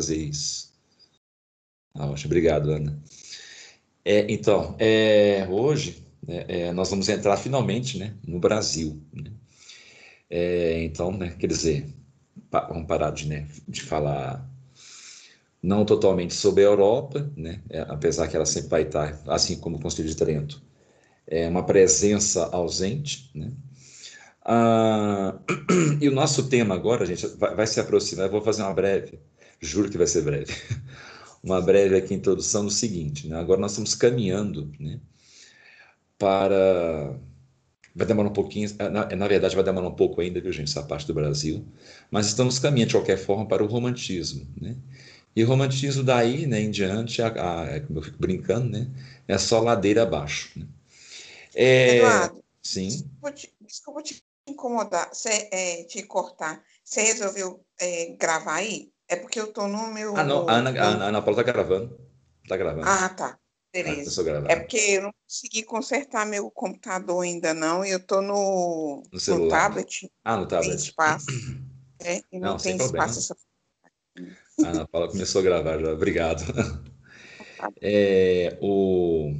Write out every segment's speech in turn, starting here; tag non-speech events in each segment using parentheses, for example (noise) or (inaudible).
fazer isso. Ah, ótimo, obrigado, Ana. É, então, é, hoje né, é, nós vamos entrar finalmente né, no Brasil. Né? É, então, né, quer dizer, pa, vamos parar de, né, de falar não totalmente sobre a Europa, né, é, apesar que ela sempre vai estar, assim como o Conselho de Trento, é uma presença ausente. Né? Ah, (clears throat) e o nosso tema agora, gente, vai, vai se aproximar, eu vou fazer uma breve, juro que vai ser breve, (laughs) uma breve aqui introdução no seguinte, né? agora nós estamos caminhando né, para vai demorar um pouquinho, na, na, verdade vai demorar um pouco ainda, viu gente, essa parte do Brasil, mas estamos caminhando de qualquer forma para o romantismo, né? E o romantismo daí, né, em diante, a, a, como eu fico brincando, né, é só ladeira abaixo. Né? É, Eduardo, sim. Desculpa te, desculpa te incomodar, cê, é, te cortar. Você resolveu é, gravar aí? É porque eu tô no meu. Ah, não, a Ana, a Ana, Ana Paula tá gravando. Tá gravando. Ah, tá. Beleza. Ah, é porque eu não consegui consertar meu computador ainda não, e eu tô no, no, celular. no tablet. Ah, no tablet. Tem espaço. (clears throat) É, e não, não tem espaço essa a Ana Paula começou a gravar já. Obrigado. (laughs) É, o...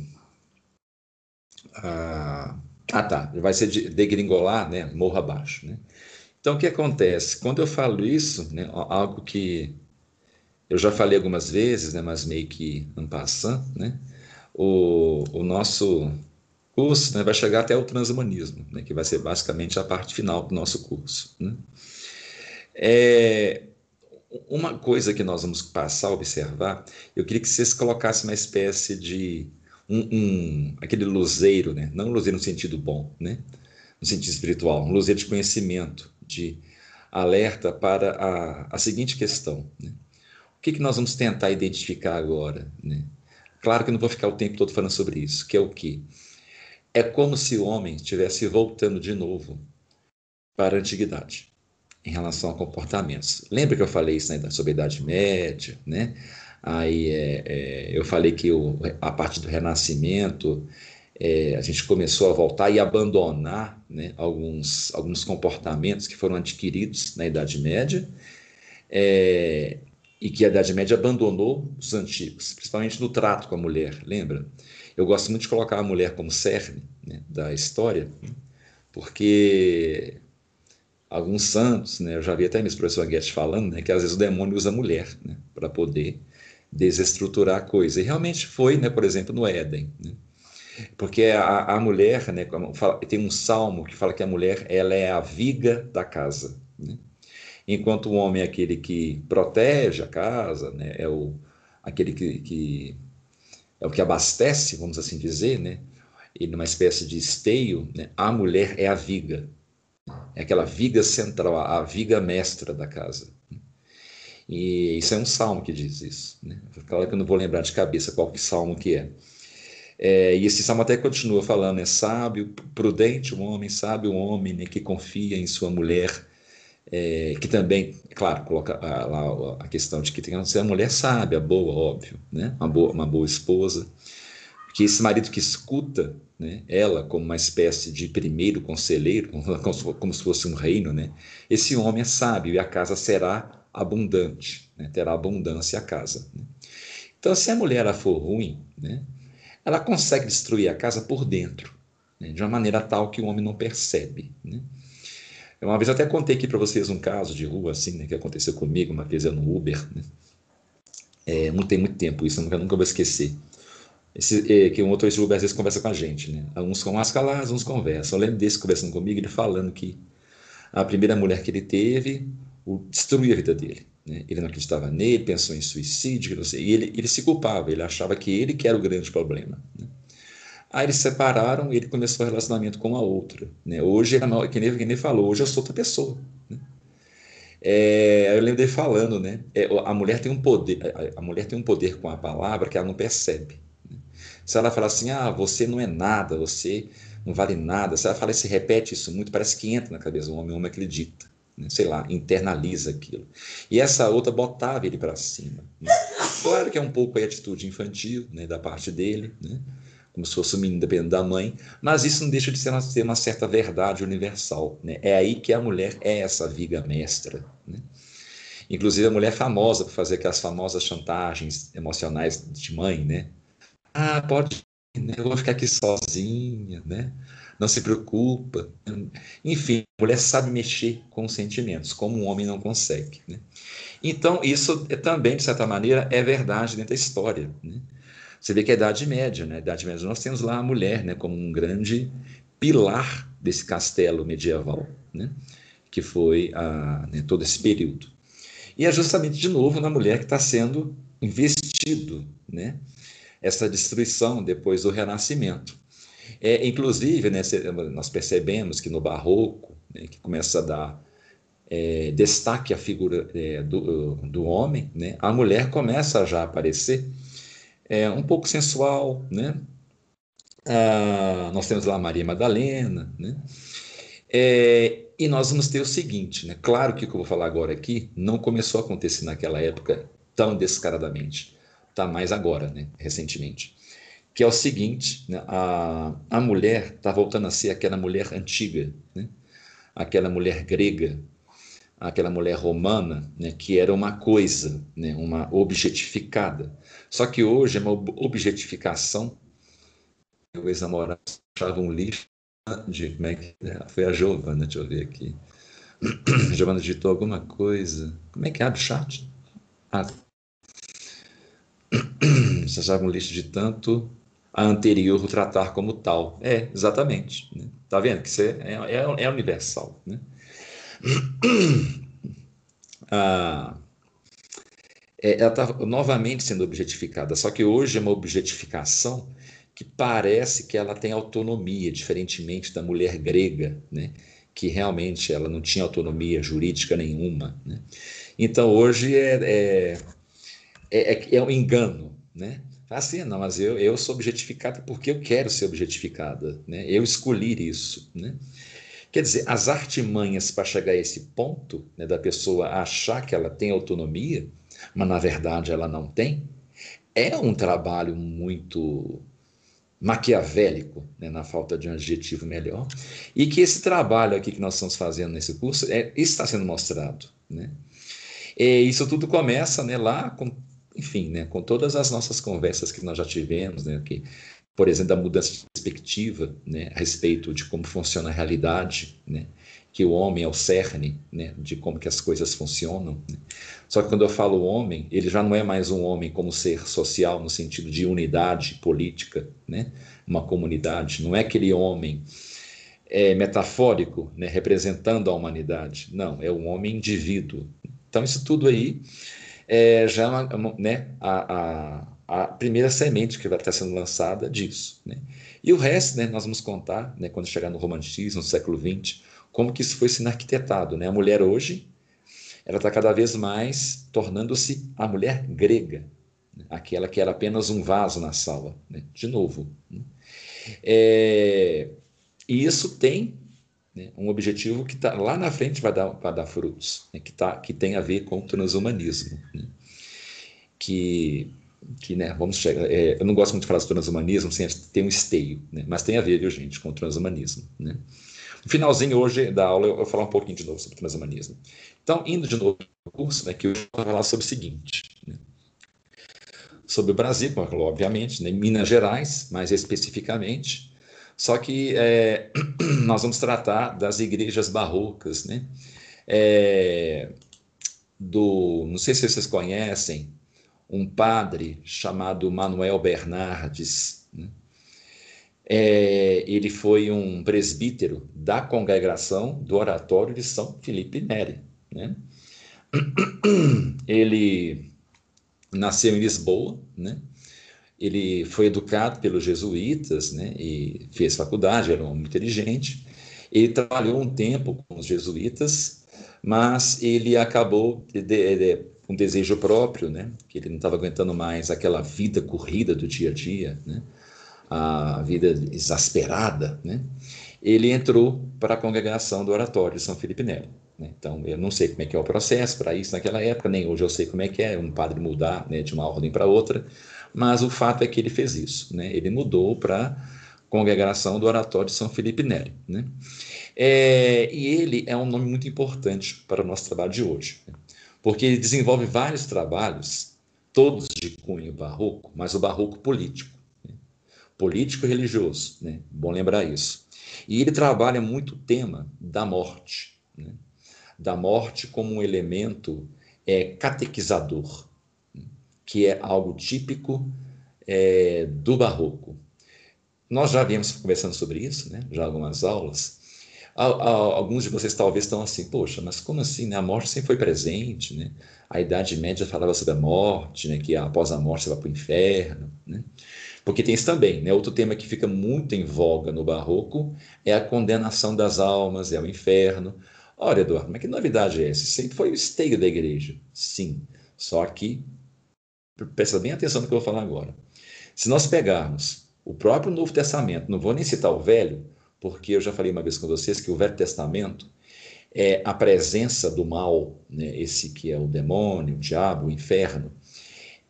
Ah, ah, tá. Vai ser de degringolar, né? Morro abaixo, né? Então, o que acontece? Quando eu falo isso, né, algo que eu já falei algumas vezes, né, mas meio que não passando, né? O, o nosso curso né, vai chegar até o transhumanismo, né, que vai ser basicamente a parte final do nosso curso. Né? É, uma coisa que nós vamos passar a observar, eu queria que vocês colocassem uma espécie de um, um, aquele luzeiro, né? não luzeiro no sentido bom, né? no sentido espiritual, um luzeiro de conhecimento, de alerta para a, a seguinte questão. Né? O que, que nós vamos tentar identificar agora? Né? Claro que não vou ficar o tempo todo falando sobre isso, que é o que? É como se o homem estivesse voltando de novo para a antiguidade em relação a comportamentos. Lembra que eu falei isso né, sobre a Idade Média, né? Aí é, é, eu falei que o, a partir do Renascimento é, a gente começou a voltar e abandonar né, alguns, alguns comportamentos que foram adquiridos na Idade Média é, e que a Idade Média abandonou os antigos, principalmente no trato com a mulher, lembra? Eu gosto muito de colocar a mulher como cerne né, da história, porque alguns santos, né? Eu já vi até minha professor Guedes falando, né? Que às vezes o demônio usa a mulher, né? Para poder desestruturar a coisa. E realmente foi, né? Por exemplo, no Éden, né? Porque a, a mulher, né? Tem um salmo que fala que a mulher ela é a viga da casa, né? Enquanto o homem é aquele que protege a casa, né? É o aquele que, que é o que abastece, vamos assim dizer, né? E numa espécie de esteio, né? a mulher é a viga, é aquela viga central, a viga mestra da casa. E isso é um salmo que diz isso. Né? Claro que eu não vou lembrar de cabeça qual que salmo que é. É e esse salmo até continua falando, é sábio, prudente o homem, sábio o homem né, que confia em sua mulher, é, que também, claro, coloca lá a, questão de que tem que ser uma mulher sábia, boa, óbvio, né? uma, boa, uma boa esposa, que esse marido que escuta né, ela como uma espécie de primeiro conselheiro, (laughs) como, como se fosse um reino, né, esse homem é sábio e a casa será abundante, né, terá abundância a casa. Né. Então, se a mulher for ruim, né, ela consegue destruir a casa por dentro, né, de uma maneira tal que o homem não percebe. Né. Uma vez até contei aqui para vocês um caso de rua assim, né, que aconteceu comigo, uma vez eu no Uber. Né. É, não tem muito tempo isso, eu nunca, nunca vou esquecer. Esse, é, que um motorista Uber às vezes conversa com a gente, né? Uns com mais calados, uns conversam. Eu lembro desse conversando comigo, ele falando que a primeira mulher que ele teve o, destruiu a vida dele. Né? Ele não acreditava nele, pensou em suicídio, não sei, e ele, ele se culpava, ele achava que ele que era o grande problema. Né? Aí eles se separaram e ele começou o relacionamento com a outra. Né? Hoje, ele, que, nem, que nem falou, hoje eu sou outra pessoa. Né? É, eu lembro dele falando, né? É, a mulher tem um poder, a, mulher tem um poder com a palavra que ela não percebe. Se ela falar assim, ah, você não é nada, você não vale nada, se ela fala se repete isso muito, parece que entra na cabeça do homem, o homem acredita, né? Sei lá, internaliza aquilo. E essa outra botava ele para cima. Né? Claro que é um pouco a atitude infantil né, da parte dele, né? como se fosse um menino dependendo da mãe, mas isso não deixa de ser uma, ser uma certa verdade universal. Né? É aí que a mulher é essa viga mestra. Né? Inclusive a mulher famosa por fazer aquelas famosas chantagens emocionais de mãe, né? Ah, pode, né? eu vou ficar aqui sozinha, né? Não se preocupa. Enfim, a mulher sabe mexer com os sentimentos, como um homem não consegue, né? Então, isso é, também, de certa maneira, é verdade dentro da história, né? Você vê que é a Idade Média, né? A Idade Média, nós temos lá a mulher, né? Como um grande pilar desse castelo medieval, né? Que foi a, né, todo esse período. E é justamente, de novo, na mulher que está sendo investido, né? Essa destruição depois do Renascimento. É, inclusive, né, nós percebemos que no Barroco, né, que começa a dar é, destaque à figura é, do, do homem, né, a mulher começa a já aparecer é, um pouco sensual, né? Ah, nós temos lá Maria Madalena, né? É, e nós vamos ter o seguinte, né? Claro que o que eu vou falar agora aqui não começou a acontecer naquela época tão descaradamente, tá mais agora, né? Recentemente, que é o seguinte, né? a, a mulher está voltando a ser aquela mulher antiga, né? Aquela mulher grega, aquela mulher romana, né? Que era uma coisa, né? Uma objetificada só que hoje é uma objetificação. O ex-namorado achava um lixo de como é que é? foi a Giovana, deixa eu ver aqui. (clears throat) Giovana digitou alguma coisa. Como é que abre o chat? Ah. (clears throat) Você achava um lixo de tanto a anterior tratar como tal. É, exatamente. Né? Tá vendo que você é, é, é universal. Né? (clears throat) Ah, é, ela está novamente sendo objetificada, só que hoje é uma objetificação que parece que ela tem autonomia, diferentemente da mulher grega, né? que realmente ela não tinha autonomia jurídica nenhuma. Né? Então hoje é, é, é, é um engano. Né? Assim, não, mas eu, eu sou objetificada porque eu quero ser objetificada, né? eu escolhi isso. Né? Quer dizer, as artimanhas para chegar a esse ponto né, da pessoa achar que ela tem autonomia mas na verdade ela não tem, é um trabalho muito maquiavélico, né, na falta de um adjetivo melhor, e que esse trabalho aqui que nós estamos fazendo nesse curso é, está sendo mostrado. Né? E isso tudo começa né, lá com, enfim, né, com todas as nossas conversas que nós já tivemos, né, que, por exemplo, da mudança de perspectiva né, a respeito de como funciona a realidade, né, que o homem é o cerne né, de como que as coisas funcionam. Né? Só que quando eu falo homem, ele já não é mais um homem como ser social no sentido de unidade política, né? uma comunidade. Não é aquele homem é, metafórico, né, representando a humanidade. Não, é um homem indivíduo. Então isso tudo aí é já é uma, né, a, a, a, primeira semente que vai estar sendo lançada disso. Né? E o resto, né, nós vamos contar, né, quando chegar no romantismo, no século XX, como que isso foi sendo arquitetado. Né? A mulher hoje, ela está cada vez mais tornando-se a mulher grega, né? aquela que era apenas um vaso na sala, né? de novo. Né? É, e isso tem né, um objetivo que tá, lá na frente vai dar, vai dar frutos, né, que, tá, que tem a ver com o transhumanismo. Né? Que, que né, vamos chegar. É, eu não gosto muito de falar de transhumanismo sem ter um esteio, né, mas tem a ver, viu, gente, com o transhumanismo. Né? No finalzinho hoje da aula eu vou falar um pouquinho de novo sobre transhumanismo. Então, indo de novo no curso, né, que eu vou falar sobre o seguinte. Né, sobre o Brasil, obviamente, né, Minas Gerais, mais especificamente, só que é, (clears throat) nós vamos tratar das igrejas barrocas, né? É, do, não sei se vocês conhecem, um padre chamado Manuel Bernardes, né? É, ele foi um presbítero da congregação do Oratório de São Felipe Neri. Né? (clears throat) Ele nasceu em Lisboa, né? Ele foi educado pelos jesuítas né? e fez faculdade, era um homem inteligente. Ele trabalhou um tempo com os jesuítas, mas ele acabou de, de, de, um desejo próprio, né? que ele não estava aguentando mais aquela vida corrida do dia a dia. Né? a vida exasperada, né? ele entrou para a congregação do Oratório de São Felipe Neri. Né? Então, eu não sei como é que é o processo para isso naquela época, nem hoje eu sei como é que é um padre mudar né, de uma ordem para outra, mas o fato é que ele fez isso. Né? Ele mudou para congregação do Oratório de São Felipe Neri. Né? É, e ele é um nome muito importante para o nosso trabalho de hoje. Né? porque ele desenvolve vários trabalhos, todos de cunho barroco, mas o barroco político. Né? Político e religioso, né? bom lembrar isso. E ele trabalha muito o tema da morte, né? da morte como um elemento é, catequizador? Que é algo típico é, do barroco. Nós já viemos conversando sobre isso, né? já algumas aulas. Alguns de vocês talvez estão assim, poxa, mas como assim? Né? A morte sempre foi presente, né? A Idade Média falava sobre a morte, né? que após a morte você vai para o inferno, né? Porque tem isso também, né? Outro tema que fica muito em voga no Barroco é a condenação das almas, é o inferno. Olha, Eduardo, mas que novidade é essa? Sempre foi o esteio da igreja. Sim, só que, presta bem atenção no que eu vou falar agora. Se nós pegarmos o próprio Novo Testamento, não vou nem citar o Velho, porque eu já falei uma vez com vocês que o Velho Testamento é a presença do mal, né? esse que é o demônio, o diabo, o inferno,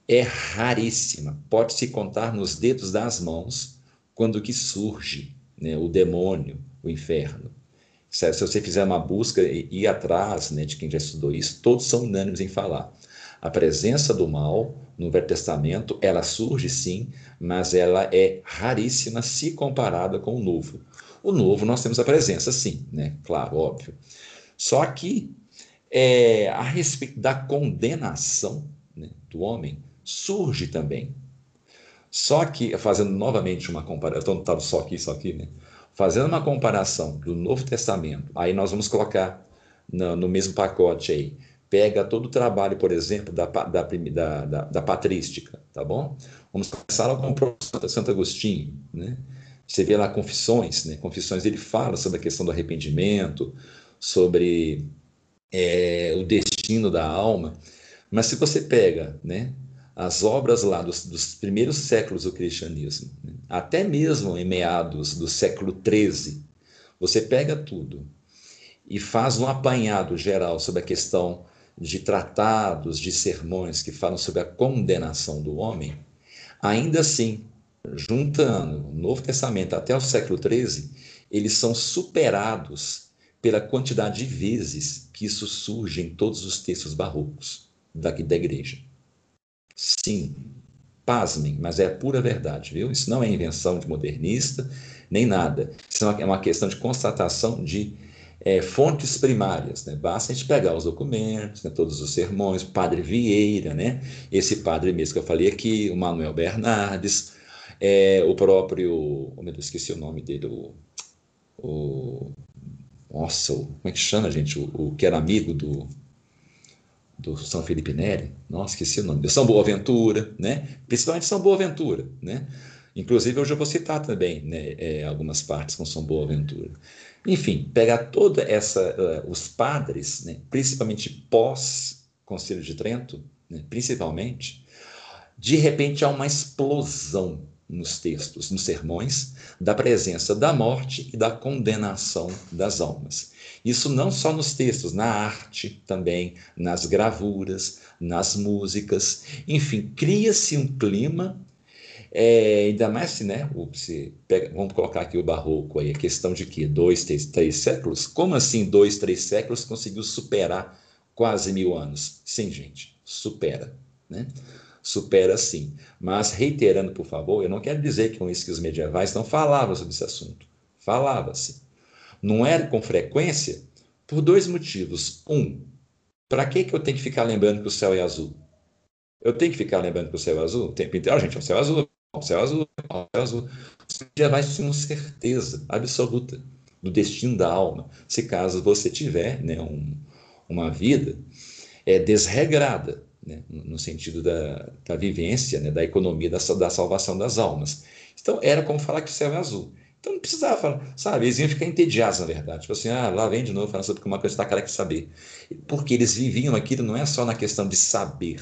é raríssima. Pode se contar nos dedos das mãos quando que surge né? o demônio, o inferno. Se, se você fizer uma busca e ir atrás né, de quem já estudou isso, todos são unânimes em falar. A presença do mal no Velho Testamento, ela surge sim, mas ela é raríssima se comparada com o Novo. O Novo nós temos a presença, sim, né? Claro, óbvio. Só que é, a respeito da condenação né, do homem surge também. Só que, fazendo novamente uma comparação, tá só aqui, só aqui, né? Fazendo uma comparação do Novo Testamento, aí nós vamos colocar no, no mesmo pacote aí pega todo o trabalho, por exemplo, da, da, da, da, patrística, tá bom? Vamos começar com o Santo Agostinho, né? Você vê lá Confissões, né? Confissões ele fala sobre a questão do arrependimento, sobre é, o destino da alma, mas se você pega, né? As obras lá dos, dos primeiros séculos do cristianismo, né? até mesmo em meados do século XIII, você pega tudo e faz um apanhado geral sobre a questão de tratados, de sermões que falam sobre a condenação do homem, ainda assim, juntando o Novo Testamento até o século XIII, eles são superados pela quantidade de vezes que isso surge em todos os textos barrocos daqui da igreja. Sim, pasmem, mas é a pura verdade, viu? Isso não é invenção de modernista, nem nada. Isso é uma questão de constatação de é, fontes primárias. Né? Basta a gente pegar os documentos, né, todos os sermões, padre Vieira, né? esse padre mesmo que eu falei aqui, o Manuel Bernardes, é, o próprio. Oh, meu Deus, esqueci o nome dele, o. o nossa, o, como é que chama, gente? O, o, que era amigo do, do São Felipe Neri. Nossa, esqueci o nome. São Boaventura, né? Principalmente São Boaventura, né? Inclusive, hoje eu vou citar também né, é, algumas partes com São Boaventura. Enfim, pegar toda essa, uh, os padres, né, principalmente pós Conselho de Trento, né, principalmente, de repente há uma explosão nos textos, nos sermões, da presença da morte e da condenação das almas. Isso não só nos textos, na arte também, nas gravuras, nas músicas, enfim, cria-se um clima é, ainda mais se, né, se pega, vamos colocar aqui o barroco aí, a questão de que dois, três, três séculos? Como assim dois, três séculos conseguiu superar quase mil anos? Sim, gente, supera, né? Supera sim. Mas reiterando, por favor, eu não quero dizer que com isso que os medievais não falavam sobre esse assunto. Falava-se. Não era com frequência por dois motivos. Um, para que, que eu tenho que ficar lembrando que o céu é azul? Eu tenho que ficar lembrando que o céu é azul o tempo inteiro. gente, é o céu azul, ao céu azul, ao céu azul. Você já vai ter uma certeza absoluta do destino da alma, se caso você tiver né, um, uma vida é, desregrada, né, no sentido da, da vivência, né, da economia da, da salvação das almas. Então, era como falar que o céu é azul. Então não precisava falar, sabe? Eles iam ficar entediados, na verdade. Tipo assim, ah, lá vem de novo falando sobre uma coisa que está cara que saber. Porque eles viviam aquilo não é só na questão de saber,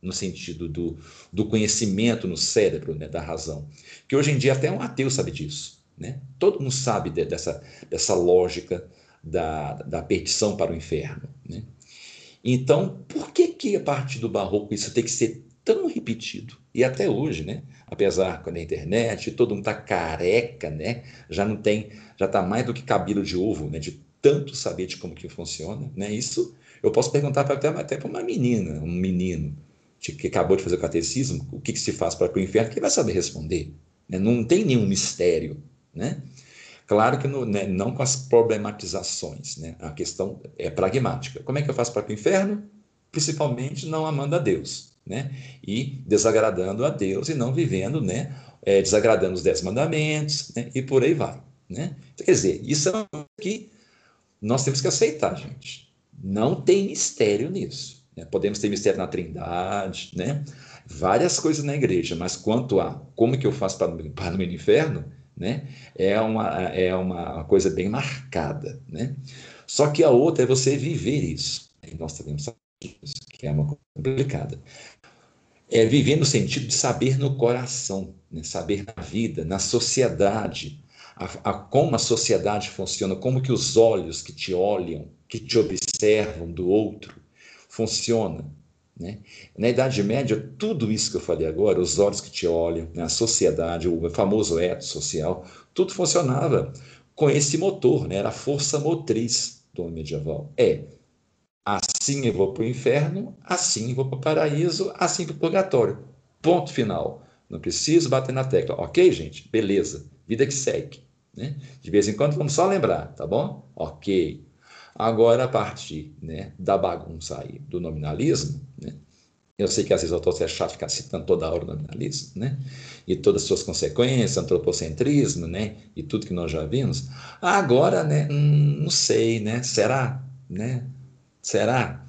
no sentido do, do conhecimento no cérebro, né, da razão. Que hoje em dia até um ateu sabe disso. Né? Todo mundo sabe de, dessa, dessa lógica da, da perdição para o inferno. Né? Então, por que, que a partir do barroco isso tem que ser tão repetido? E até hoje, né? apesar da internet, todo mundo está careca, né? já não tem, já está mais do que cabelo de ovo, né? de tanto saber de como que funciona. Né? Isso Eu posso perguntar pra, até, até para uma menina, um menino, que acabou de fazer o catecismo, o que, que se faz para o inferno, que vai saber responder. Né? Não tem nenhum mistério. Né? Claro que no, né, não com as problematizações. Né? A questão é pragmática. Como é que eu faço para o inferno? Principalmente não amando a Deus. Né? E desagradando a Deus e não vivendo, né? É, desagradando os dez mandamentos né? e por aí vai. Né? Então, quer dizer, isso é que nós temos que aceitar, gente. Não tem mistério nisso. Né? Podemos ter mistério na Trindade, né? várias coisas na igreja, mas quanto a como que eu faço para, para no inferno, né? é, uma, é uma coisa bem marcada. Né? Só que a outra é você viver isso. E nós sabemos isso, que é uma coisa complicada. É viver no sentido de saber no coração, né? saber na vida, na sociedade, a, a, como a sociedade funciona, como que os olhos que te olham, que te observam do outro, funciona. Né? Na Idade Média, tudo isso que eu falei agora, os olhos que te olham, né? a sociedade, o famoso eto social, tudo funcionava com esse motor, né? era a força motriz do homem medieval. É, assim eu vou para o inferno, assim eu vou para o paraíso, assim para o purgatório. Ponto final. Não preciso bater na tecla. Ok, gente? Beleza. Vida que segue. Né? De vez em quando vamos só lembrar, tá bom? Ok. Agora, a partir né, da bagunça aí do nominalismo, né? eu sei que às vezes eu estou é chato ficar citando toda hora o nominalismo, né? E todas as suas consequências, antropocentrismo, né? E tudo que nós já vimos. Agora, né? Hum, não sei, né? Será? Né? Será?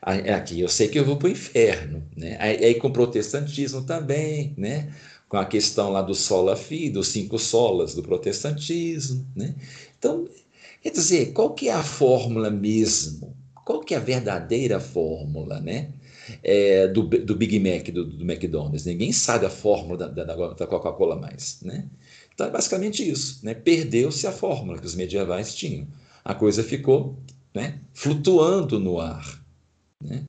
Aqui eu sei que eu vou para o inferno, né? Aí, aí com o protestantismo também, né? com a questão lá do sola fide, dos cinco solas do protestantismo, né? Então, quer dizer, qual que é a fórmula mesmo? Qual que é a verdadeira fórmula, né? É, do, do Big Mac, do, do, McDonald's. Ninguém sabe a fórmula da, da, da Coca-Cola mais, né? Então, é basicamente isso, né? Perdeu-se a fórmula que os medievais tinham. A coisa ficou né, flutuando no ar, né?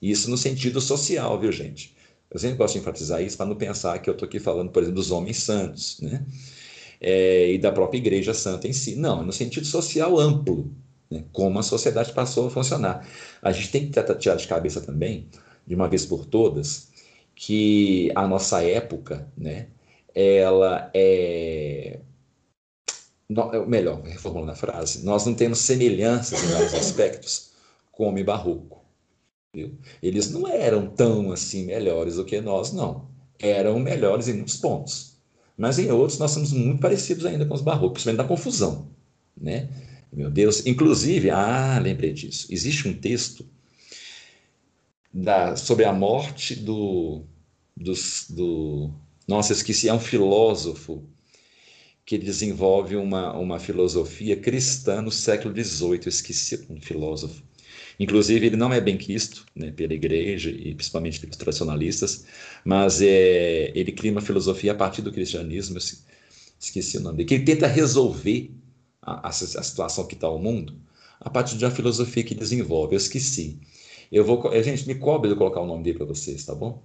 Isso no sentido social, viu, gente? Eu sempre gosto de enfatizar isso para não pensar que eu estou aqui falando, por exemplo, dos homens santos, né? É, e da própria igreja santa em si. Não, no sentido social amplo, né? como a sociedade passou a funcionar. A gente tem que tirar de cabeça também, de uma vez por todas, que a nossa época, né, ela é. Melhor, reformulando a frase, nós não temos semelhanças em vários aspectos com o homem barroco. Viu? Eles não eram tão assim melhores do que nós, não. Eram melhores em muitos pontos. Mas em outros nós somos muito parecidos ainda com os barrocos, principalmente da confusão. Né? Meu Deus, inclusive, ah, lembrei disso. Existe um texto da, sobre a morte do, do, do. Nossa, esqueci, é um filósofo que desenvolve uma, uma filosofia cristã no século XVIII. Esqueci um filósofo. Inclusive, ele não é bem quisto né, pela igreja e principalmente pelos tradicionalistas, mas é, ele cria uma filosofia a partir do cristianismo, esqueci o nome dele, que ele tenta resolver a, a, a situação que está o mundo a partir de uma filosofia que desenvolve. Eu esqueci. Eu vou, gente, me cobre de colocar o nome dele para vocês, tá bom?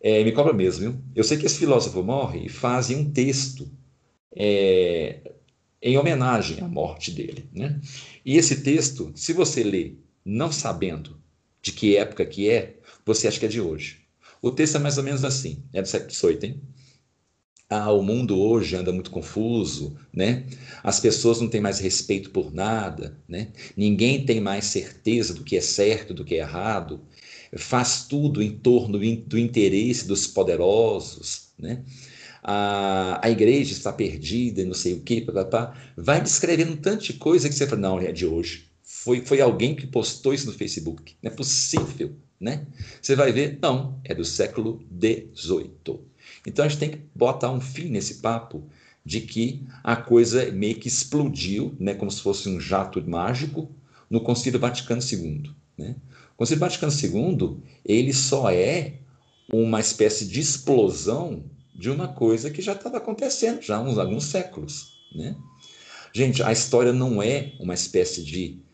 É, me cobra mesmo, viu? Eu sei que esse filósofo morre e fazem um texto é, em homenagem à morte dele, né? E esse texto, se você ler não sabendo de que época que é, você acha que é de hoje. O texto é mais ou menos assim, é do século XVIII, hein? Ah, o mundo hoje anda muito confuso, né? As pessoas não têm mais respeito por nada, né? Ninguém tem mais certeza do que é certo, do que é errado. Faz tudo em torno do interesse dos poderosos, né? A, a igreja está perdida, não sei o quê, papapá. vai descrevendo um tanto de coisa que você fala, não, é de hoje. Foi, foi alguém que postou isso no Facebook. Não é possível, né? Você vai ver, não, é do século XVIII. Então a gente tem que botar um fim nesse papo de que a coisa meio que explodiu, né, como se fosse um jato mágico, no Concílio Vaticano II. Né? O Concílio Vaticano II ele só é uma espécie de explosão de uma coisa que já estava acontecendo já há uns, alguns séculos. Né? Gente, a história não é uma espécie de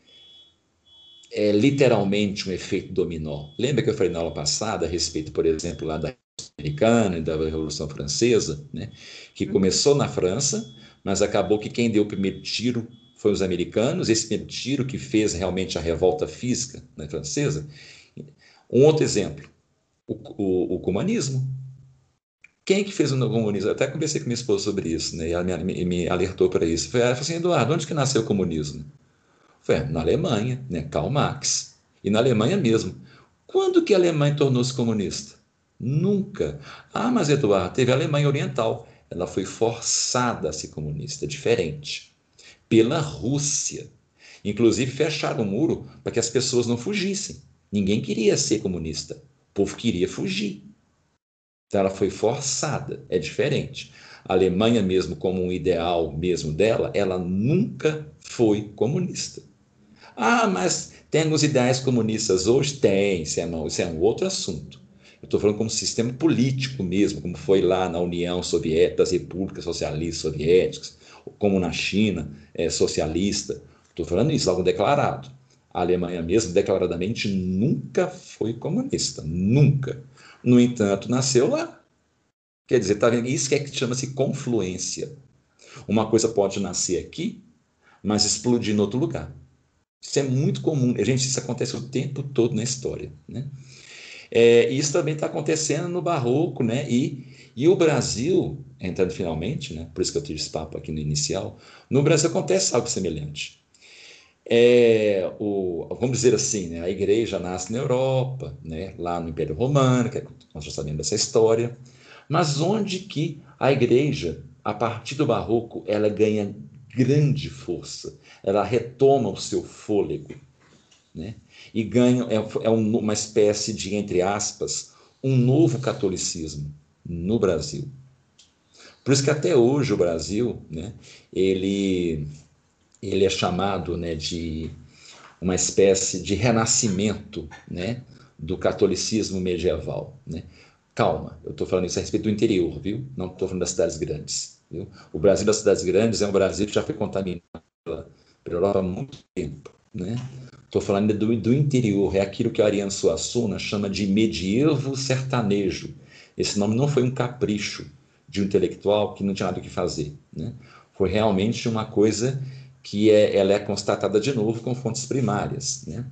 é literalmente um efeito dominó. Lembra que eu falei na aula passada a respeito, por exemplo, lá da Revolução Americana e da Revolução Francesa, né? que começou na França, mas acabou que quem deu o primeiro tiro foi os americanos, esse primeiro tiro que fez realmente a revolta física né, francesa. Um outro exemplo, o, o, o comunismo. Quem que fez o comunismo? Eu até conversei com minha esposa sobre isso, né? E ela me, me alertou para isso. Ela falou assim, Eduardo, onde que nasceu o comunismo? Foi na Alemanha, né? Karl Marx. E na Alemanha mesmo. Quando que a Alemanha tornou-se comunista? Nunca. Ah, mas Eduardo, teve a Alemanha Oriental. Ela foi forçada a ser comunista, diferente. Pela Rússia. Inclusive fecharam o muro para que as pessoas não fugissem. Ninguém queria ser comunista. O povo queria fugir. Então ela foi forçada, é diferente. A Alemanha mesmo como um ideal mesmo dela, ela nunca foi comunista. Ah, mas tem os ideais comunistas hoje? Tem, isso é, não, isso é um outro assunto. Eu estou falando como sistema político mesmo, como foi lá na União Soviética, das repúblicas socialistas soviéticas, como na China, é, socialista. Estou falando isso, algo declarado. A Alemanha mesmo, declaradamente, nunca foi comunista, nunca. No entanto, nasceu lá. Quer dizer, tá vendo? Isso que é que chama-se confluência. Uma coisa pode nascer aqui, mas explodir em outro lugar. Isso é muito comum. Gente, isso acontece o tempo todo na história. Né? É, isso também está acontecendo no Barroco, né? E, e o Brasil, entrando finalmente, né? por isso que eu tive esse papo aqui no inicial, no Brasil acontece algo semelhante. É, o, vamos dizer assim, né, a igreja nasce na Europa, né, lá no Império Romano, que é, nós já sabemos dessa história, mas onde que a igreja, a partir do barroco, ela ganha grande força, ela retoma o seu fôlego, né, e ganha, é, é uma espécie de, entre aspas, um novo catolicismo no Brasil. Por isso que até hoje o Brasil, né, ele ele é chamado né, de uma espécie de renascimento né, do catolicismo medieval. Né? Calma, eu estou falando isso a respeito do interior, viu? Não estou falando das cidades grandes. Viu? O Brasil das cidades grandes é um Brasil que já foi contaminado pela, pela Europa há muito tempo. Né? Estou falando do, do interior, é aquilo que Ariano Suassuna chama de medievo sertanejo. Esse nome não foi um capricho de um intelectual que não tinha nada o que fazer. Né? Foi realmente uma coisa que é, ela é constatada de novo com fontes primárias. Né?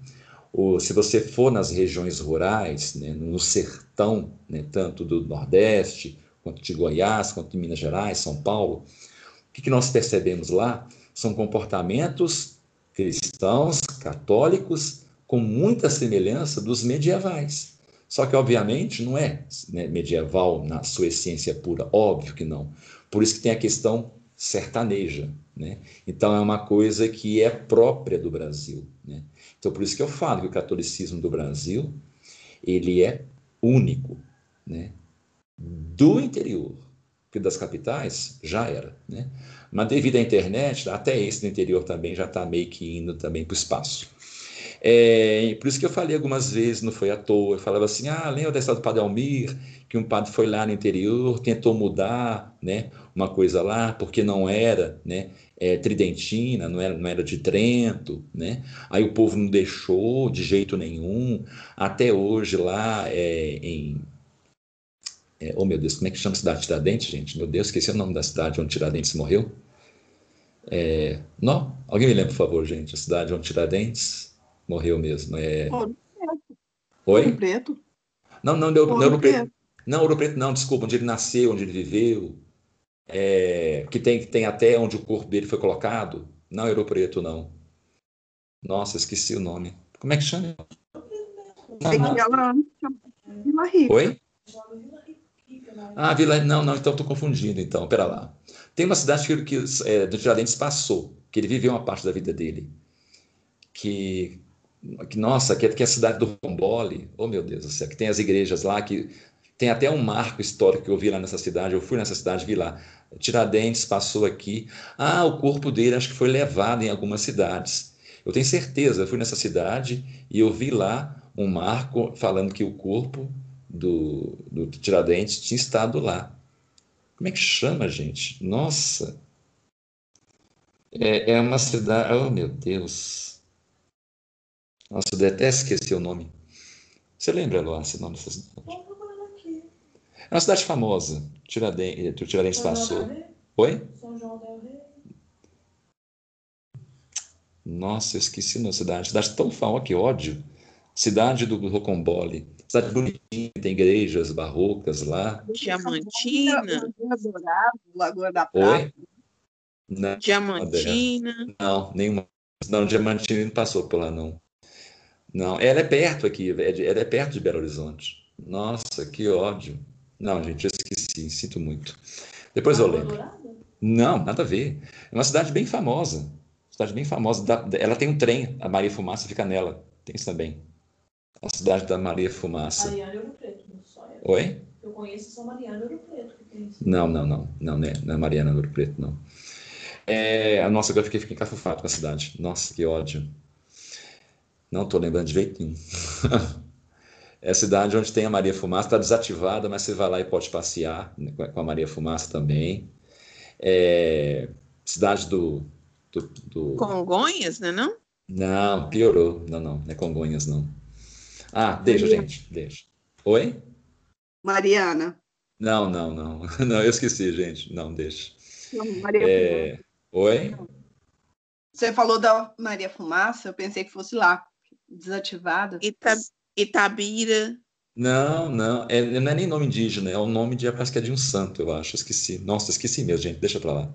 Ou, se você for nas regiões rurais, né, no sertão, né, tanto do Nordeste, quanto de Goiás, quanto de Minas Gerais, São Paulo, o que, que nós percebemos lá? São comportamentos cristãos, católicos, com muita semelhança dos medievais. Só que, obviamente, não é né, medieval na sua essência pura, óbvio que não. Por isso que tem a questão sertaneja. Né? Então, é uma coisa que é própria do Brasil. Né? Então, por isso que eu falo que o catolicismo do Brasil ele é único. Né? Do interior, porque das capitais já era. Né? Mas devido à internet, até esse do interior também já está meio que indo também para o espaço. É, por isso que eu falei algumas vezes, não foi à toa, eu falava assim, ah, lembra história do Padre Almir, que um padre foi lá no interior, tentou mudar né, uma coisa lá, porque não era né, é, tridentina, não era, não era de Trento, né? aí o povo não deixou de jeito nenhum, até hoje lá é, em... É, oh meu Deus, como é que chama a cidade de Tiradentes, gente? Meu Deus, esqueci o nome da cidade onde Tiradentes morreu. É, não? Alguém me lembra, por favor, gente, a cidade onde Tiradentes morreu mesmo. É... Ouro Preto. Oi? Ouro Preto. Não, não, não, Ouro, Ouro Preto. Preto. Não, Ouro Preto não, desculpa, onde ele nasceu, onde ele viveu. É... que tem, tem até onde o corpo dele foi colocado. Não, Ouro Preto, não. Nossa, esqueci o nome. Como é que chama? Não, não. Vila Rica. Oi? Ah, Vila Não, não, então estou confundindo, então. Pera lá. Tem uma cidade que, que é, do Tiradentes passou, que ele viveu uma parte da vida dele, que que, nossa, que, que é a cidade do Rombole, oh meu Deus do céu, que tem as igrejas lá, que tem até um marco histórico que eu vi lá nessa cidade, eu fui nessa cidade, vi lá, Tiradentes passou aqui, ah, o corpo dele acho que foi levado em algumas cidades, eu tenho certeza, eu fui nessa cidade e eu vi lá um marco falando que o corpo do, do Tiradentes tinha estado lá. Como é que chama, gente? Nossa! É, é uma cidade. Oh, meu Deus! Nossa, eu até esqueci o nome. Você lembra, Luan, esse nome dessa cidade? É uma cidade famosa. Tiradentes, eh, Tiradentes passou. Oi? São João del. Nossa, eu esqueci a cidade. Cidade tão famosa, que ódio. Cidade do Rocombole. Cidade bonitinha, tem igrejas barrocas lá. Diamantina. Lagoa da Prata. Não, Diamantina. Não, nenhuma. Não, Diamantina não passou por lá, não. Não, ela é perto aqui, é ela é perto de Belo Horizonte. Nossa, que ódio. Não, gente, eu esqueci, sinto muito. Depois eu lembro. Não, nada a ver. É uma cidade bem famosa. Cidade bem famosa. Ela tem um trem, a Maria Fumaça fica nela. Tem isso também. A cidade da Maria Fumaça. Mariana Ouro Preto, não só é. Oi? Eu conheço só Mariana Ouro Preto. Que tem isso. Não, não, não. Não, não é, não é Mariana Ouro Preto, não. É, nossa, agora eu fiquei, fiquei encafufado com a cidade. Nossa, que ódio. Não estou lembrando de jeito nenhum. (laughs) é a cidade onde tem a Maria Fumaça, está desativada, mas você vai lá e pode passear né, com a Maria Fumaça também. É, cidade do, do, do... Congonhas, né não? Não, piorou. Não, não, não é Congonhas, não. Ah, deixa, gente, deixa. Oi? Mariana. Não, não, não. (laughs) Não, eu esqueci, gente. Não, deixa. Não, Maria É, Oi? Você falou da Maria Fumaça, eu pensei que fosse lá, desativada. Ita, Itabira. Não, não, é, não é nem nome indígena, é o nome de, parece que é de um santo, eu acho, esqueci. Nossa, esqueci mesmo, gente, deixa pra lá.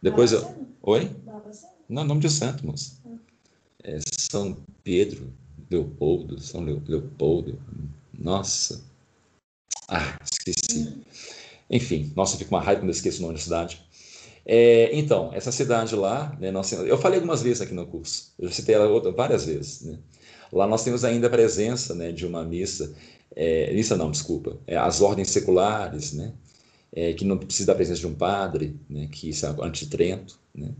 Depois eu... Oi? Barbacena? Não, nome de um santo, moça. É São Pedro, Leopoldo, São Leo- Leopoldo, nossa. Ah, esqueci. Enfim, nossa, com uma raiva quando eu esqueço o nome da cidade. É, então, essa cidade lá, né, nós eu falei algumas vezes aqui no curso, eu já citei ela outra- várias vezes. né. Lá nós temos ainda a presença né, de uma missa, é, missa não, desculpa, é, as ordens seculares, né, é, que não precisa da presença de um padre, né, que isso é antitrento, né,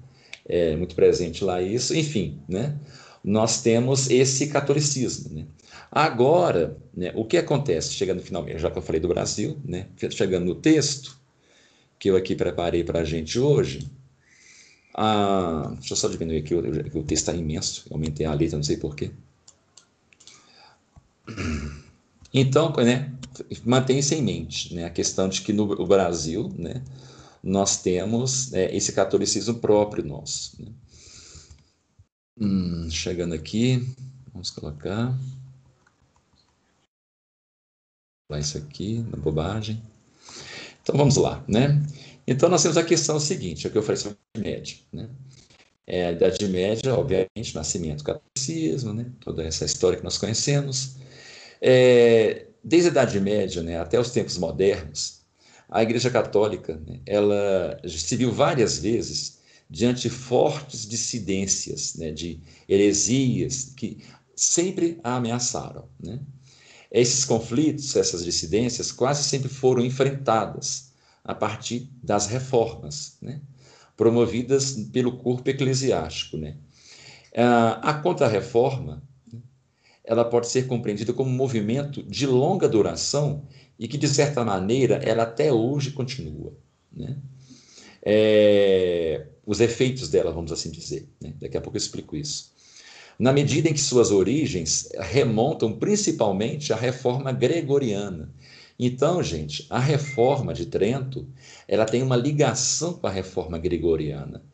é muito presente lá isso, enfim, né, nós temos esse catolicismo. Né. Agora, né, o que acontece? Chegando finalmente, já que eu falei do Brasil, né, chegando no texto que eu aqui preparei para a gente hoje, ah, deixa eu só diminuir aqui, o, o texto está imenso, eu aumentei a letra, não sei porquê. Então, né, mantenha-se em mente né, a questão de que no Brasil né, nós temos né, esse catolicismo próprio nosso. né. Hum, chegando aqui, vamos colocar. Lá isso aqui, na bobagem. Então vamos lá, né? Então nós temos a questão seguinte, é o que sobre a Idade Média, né? É, a Idade Média, obviamente, nascimento do catolicismo, né? Toda essa história que nós conhecemos. É, desde a Idade Média, né, até os tempos modernos, a Igreja Católica, né, ela se viu várias vezes diante fortes dissidências, né, de heresias que sempre a ameaçaram, né? Esses conflitos, essas dissidências, quase sempre foram enfrentadas a partir das reformas, né? promovidas pelo corpo eclesiástico. Né? A Contra-Reforma ela pode ser compreendida como um movimento de longa duração e que, de certa maneira, ela até hoje continua. Né? É, os efeitos dela, vamos assim dizer. Né? Daqui a pouco eu explico isso na medida em que suas origens remontam principalmente à reforma gregoriana. Então, gente, a reforma de Trento, ela tem uma ligação com a reforma gregoriana.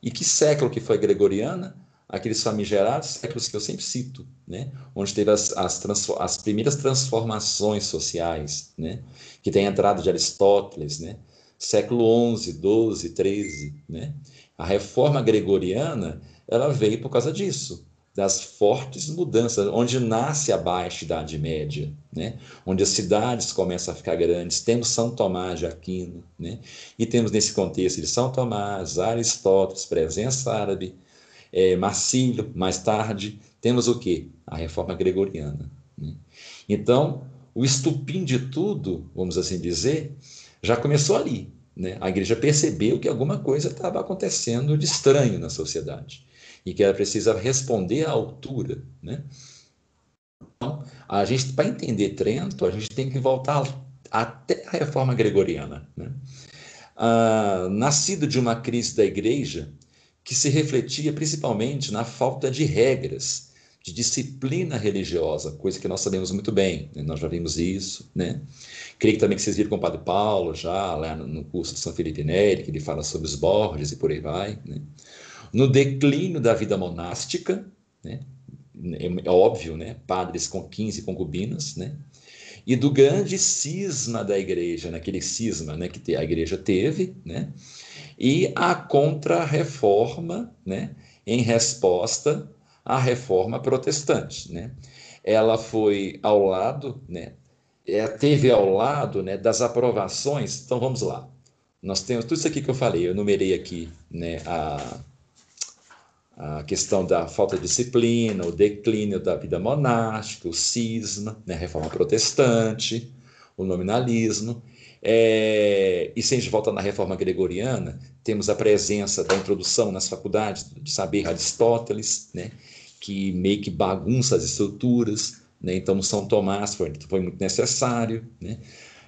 E que século que foi gregoriana? Aqueles famigerados séculos que eu sempre cito, né? onde teve as, as, as primeiras transformações sociais, né? que tem a entrada de Aristóteles, né? século XI, XII, XIII. Né? A reforma gregoriana ela veio por causa disso, das fortes mudanças, onde nasce a baixa Idade Média, né? onde as cidades começam a ficar grandes. Temos São Tomás de Aquino, né? e temos nesse contexto de São Tomás, Aristóteles, presença árabe, é, Marcílio, mais tarde, temos o quê? A reforma gregoriana. Né? Então, o estupim de tudo, vamos assim dizer, já começou ali. Né? A igreja percebeu que alguma coisa estava acontecendo de estranho na sociedade e que ela precisa responder à altura, né? Então, a gente para entender Trento, a gente tem que voltar até a reforma gregoriana, né? Ah, nascido de uma crise da igreja que se refletia principalmente na falta de regras, de disciplina religiosa, coisa que nós sabemos muito bem, né? nós já vimos isso, né? Creio também que vocês viram com o Padre Paulo já lá no curso de São Felipe Neri, que ele fala sobre os Borges e por aí vai, né? no declínio da vida monástica, né? é óbvio, né? padres com 15 concubinas, né? e do grande cisma da igreja, naquele cisma né, que a igreja teve, né? e a contra-reforma né, em resposta à reforma protestante. Né? Ela foi ao lado, né, é, teve ao lado né, das aprovações. Então vamos lá. Nós temos tudo isso aqui que eu falei, eu numerei aqui né, a, a questão da falta de disciplina, o declínio da vida monástica, o cisma, né, a reforma protestante, o nominalismo. É, e se a gente volta na reforma gregoriana, temos a presença da introdução nas faculdades de saber Aristóteles, né, que meio que bagunça as estruturas. Né, então, São Tomás foi, foi muito necessário. Né,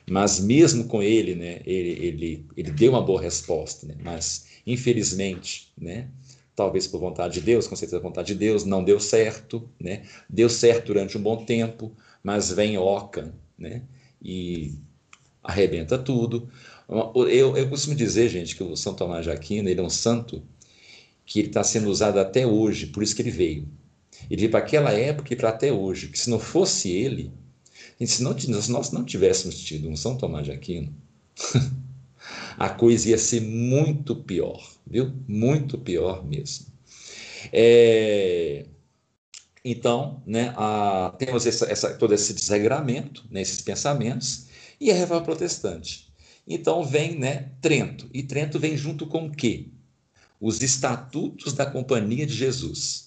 mas mesmo com ele, né, ele, ele, ele deu uma boa resposta, né, mas infelizmente, né, talvez por vontade de Deus, com certeza vontade de Deus, não deu certo, né, deu certo durante um bom tempo, mas vem Oca, né, e arrebenta tudo. Eu, eu costumo dizer, gente, que o São Tomás de Aquino ele é um santo que está sendo usado até hoje, por isso que ele veio. Ele para aquela época e para até hoje, que se não fosse ele, se, não, se nós não tivéssemos tido um São Tomás de Aquino, (laughs) a coisa ia ser muito pior, viu? Muito pior mesmo. É, então, né, a, temos essa, essa, todo esse desregramento, né, esses pensamentos, e a reforma protestante. Então vem né, Trento, e Trento vem junto com o quê? Os estatutos da Companhia de Jesus.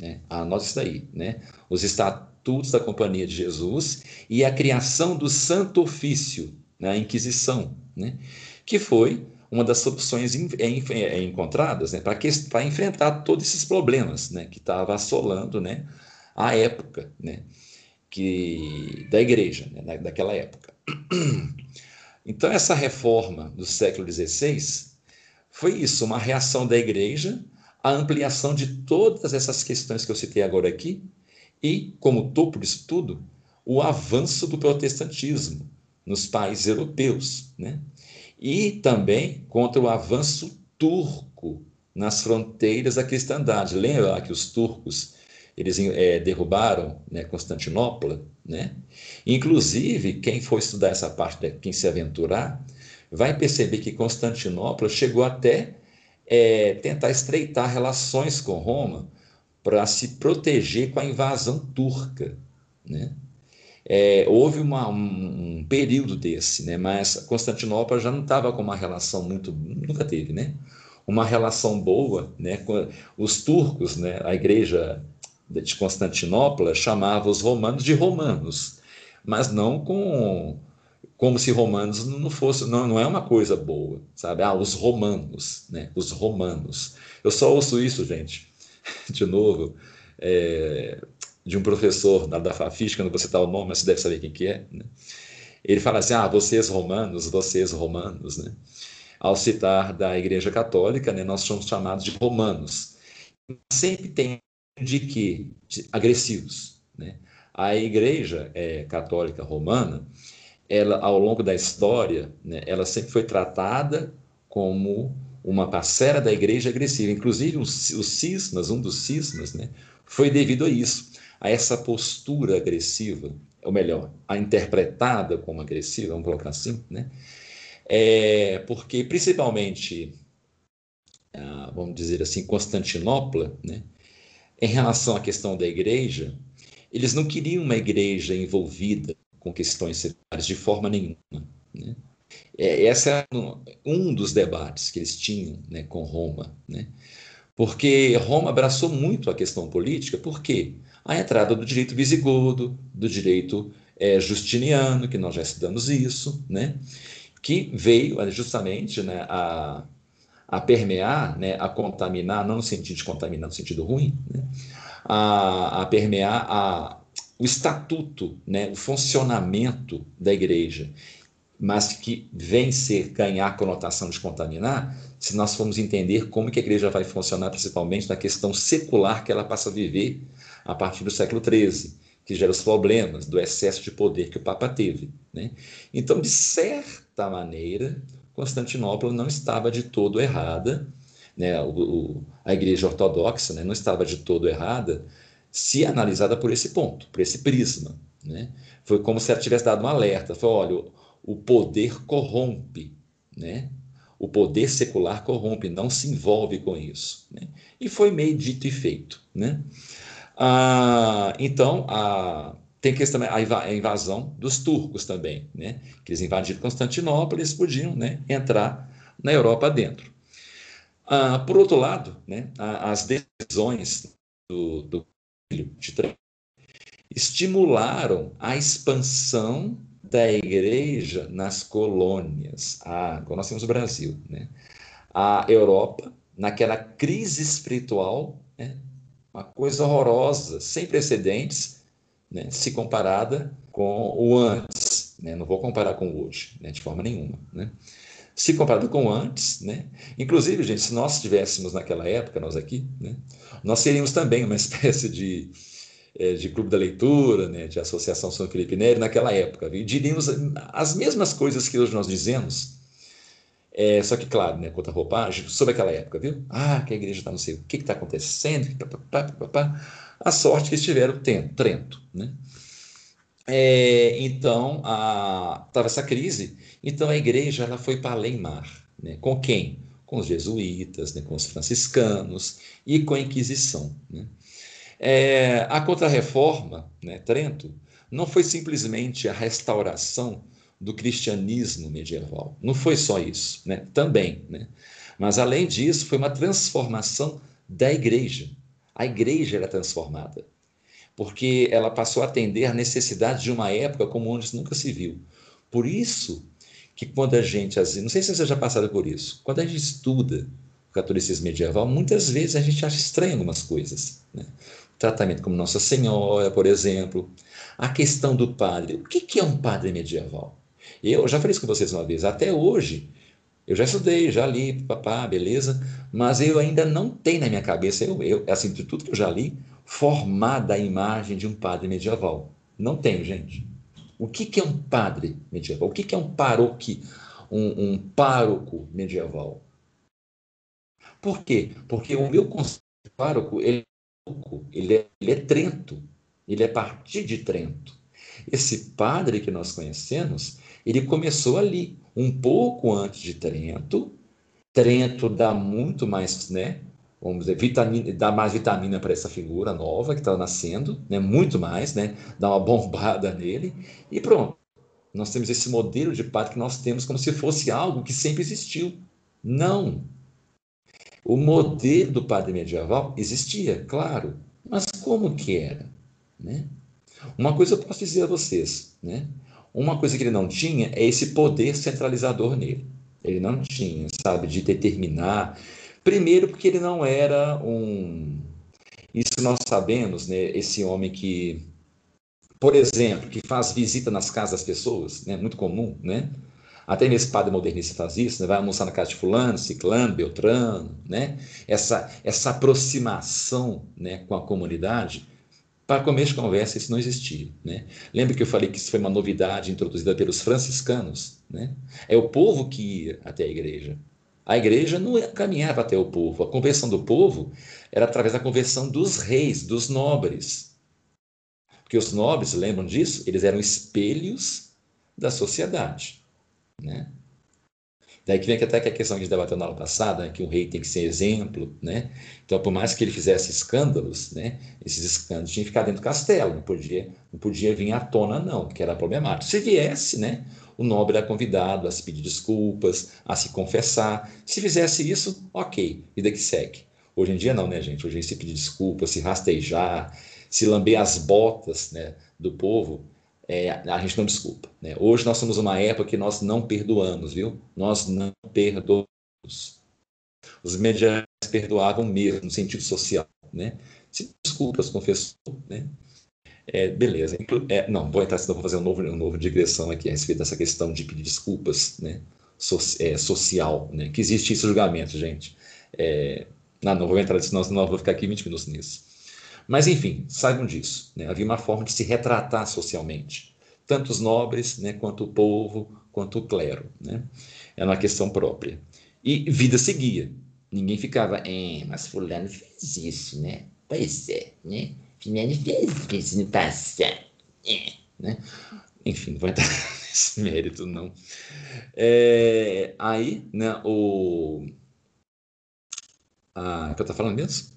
Né? Anote isso daí, né? Os estatutos da Companhia de Jesus e a criação do Santo Ofício, né? a Inquisição, né? que foi uma das soluções encontradas né? para enfrentar todos esses problemas né? que estavam assolando né? a época. Né? que, da igreja, né, daquela época. (clears throat) Então, essa reforma do século XVI foi isso, uma reação da igreja à ampliação de todas essas questões que eu citei agora aqui, e, como topo disso tudo, o avanço do protestantismo nos países europeus, né? e também contra o avanço turco nas fronteiras da cristandade. Lembra que os turcos eles é, derrubaram né, Constantinopla, né? Inclusive, quem for estudar essa parte, quem se aventurar, vai perceber que Constantinopla chegou até é, tentar estreitar relações com Roma para se proteger com a invasão turca, né? É, houve uma, um, um, período desse, né? mas Constantinopla já não estava com uma relação muito, nunca teve, né? Uma relação boa, né? Os turcos, né? A igreja de Constantinopla chamava os romanos de romanos, mas não com como se romanos não fosse, não, não é uma coisa boa, sabe? Ah, os romanos, né? Os romanos. Eu só ouço isso, gente, (laughs) de novo, é, de um professor da, da Fafis, que eu não vou citar o nome, mas você deve saber quem que é, né? Ele fala assim, ah, vocês romanos, vocês romanos, né? Ao citar da Igreja Católica, né, nós somos chamados de romanos. Sempre tem de que agressivos. Né? A Igreja é, Católica Romana, ela ao longo da história, né, ela sempre foi tratada como uma parcela da Igreja agressiva. Inclusive os, os cismas, um dos cismas, né, foi devido a isso, a essa postura agressiva, ou melhor, a interpretada como agressiva, vamos colocar assim, né? É, porque principalmente, ah, vamos dizer assim, Constantinopla, né? Em relação à questão da igreja, eles não queriam uma igreja envolvida com questões seculares de forma nenhuma. Né? É, esse é um dos debates que eles tinham né, com Roma, né? porque Roma abraçou muito a questão política, por quê? A entrada do direito visigodo, do direito é, justiniano, que nós já estudamos isso, né? que veio justamente né, a, a permear, né, a contaminar, não no sentido de contaminar no sentido ruim, né, a, a permear a, o estatuto, né, o funcionamento da igreja, mas que vem ser ganhar conotação de contaminar, se nós formos entender como que a igreja vai funcionar, principalmente na questão secular que ela passa a viver a partir do século XIII, que gera os problemas do excesso de poder que o Papa teve. Né? Então, de certa maneira, Constantinopla não estava de todo errada né, o, o, a igreja ortodoxa né, não estava de todo errada se analisada por esse ponto, por esse prisma. Né? Foi como se ela tivesse dado um alerta, foi, olha, o poder corrompe, né? O poder secular corrompe, não se envolve com isso. Né? E foi meio dito e feito. Né? Ah, então, a, tem questão a invasão dos turcos também, né? que eles invadiram Constantinopla, eles podiam né, entrar na Europa dentro. Ah, por outro lado, né, as decisões do, do de estimularam a expansão da igreja nas colônias. Ah, agora nós temos o Brasil, né? A Europa, naquela crise espiritual, né? uma coisa horrorosa, sem precedentes, né? se comparada com o antes. Né? Não vou comparar com o hoje, né? de forma nenhuma. Né? Se comparado com antes, né? inclusive, gente, se nós estivéssemos naquela época, nós aqui, né? nós seríamos também uma (laughs) espécie de é, de clube da leitura, né, de associação São Felipe Neri naquela época. E diríamos as mesmas coisas que hoje nós dizemos, é, só que, claro, né, contra roupagem, sobre aquela época, viu? Ah, que a igreja está não sei o que está acontecendo, pá, pá, pá, a sorte que estiveram tendo, Trento, né? É, então, estava essa crise, então a igreja ela foi para além mar. Né? Com quem? Com os jesuítas, né? com os franciscanos e com a Inquisição. Né? É, a Contra-Reforma, né, Trento, não foi simplesmente a restauração do cristianismo medieval. Não foi só isso, né? também. Né? Mas, além disso, foi uma transformação da igreja. A igreja era transformada, porque ela passou a atender a necessidade de uma época como antes nunca se viu. Por isso que quando a gente, não sei se você já passaram por isso, quando a gente estuda o catolicismo medieval, muitas vezes a gente acha estranho algumas coisas. Né? tratamento como Nossa Senhora, por exemplo. A questão do padre. O que é um padre medieval? Eu já falei isso com vocês uma vez. Até hoje, eu já estudei, já li, papá, beleza, mas eu ainda não tenho na minha cabeça, eu, eu, assim, de tudo que eu já li, formada a imagem de um padre medieval. Não tenho, gente. O que, que é um padre medieval? O que, que é um paroque, um, um pároco medieval? Por quê? Porque o meu conceito de pároco, ele ele é, ele é Trento, ele é a partir de Trento. Esse padre que nós conhecemos, ele começou ali, um pouco antes de Trento. Trento dá muito mais, né? Vamos dizer, vitamina, dá mais vitamina para essa figura nova que está nascendo, né? Muito mais, né? Dá uma bombada nele e pronto. Nós temos esse modelo de padre que nós temos como se fosse algo que sempre existiu. Não, o modelo do padre medieval existia, claro, mas como que era? Né? Uma coisa eu posso dizer a vocês, né? uma coisa que ele não tinha é esse poder centralizador nele. Ele não tinha, sabe, de determinar. Primeiro, porque ele não era um. Isso nós sabemos, né? Esse homem que, por exemplo, que faz visita nas casas das pessoas, né? Muito comum, né? Até mesmo padre modernista faz isso, né? vai almoçar na casa de fulano, ciclano, beltrano, né? Essa, essa aproximação né, com a comunidade, para começo de conversa, isso não existia. Né? Lembra que eu falei que isso foi uma novidade introduzida pelos franciscanos? Né? É o povo que ia até a igreja. A igreja não caminhava até o povo. A conversão do povo era através da conversão dos reis, dos nobres. Porque os nobres, lembram disso? Eles eram espelhos da sociedade. Né? Daí que vem até que a questão que a gente debateu na aula passada, né, que o rei tem que ser exemplo, né? Então, por mais que ele fizesse escândalos, né, esses escândalos tinham que ficar dentro do castelo, não podia, não podia vir à tona, não, que era problemático. Se viesse, né, o nobre era convidado a se pedir desculpas, a se confessar. Se fizesse isso, ok, vida que segue. Hoje em dia não, né, gente? Hoje em dia se pedir desculpas, se rastejar, se lamber as botas né, do povo, é, a gente não desculpa. Né? Hoje nós somos uma época que nós não perdoamos, viu? Nós não perdoamos. Os medianos perdoavam mesmo, no sentido social, né? Se desculpas, confessou, né? É, beleza. É, não, vou entrar, senão vou fazer um novo, um novo digressão aqui a respeito dessa questão de pedir desculpas, né? So, é, social, né? Que existe esse julgamento, gente. É, não, não vou entrar, senão não vou ficar aqui 20 minutos nisso. Mas, enfim, saibam disso. Né? Havia uma forma de se retratar socialmente, tanto os nobres, né, quanto o povo, quanto o clero. Né? Era uma questão própria. E vida seguia. Ninguém ficava, é, mas fulano fez isso, né? Pois é, né? Fez isso no passado, é, né? Enfim, não vou entrar (laughs) nesse mérito, não. É, aí, né, o... Ah, que eu estou falando mesmo?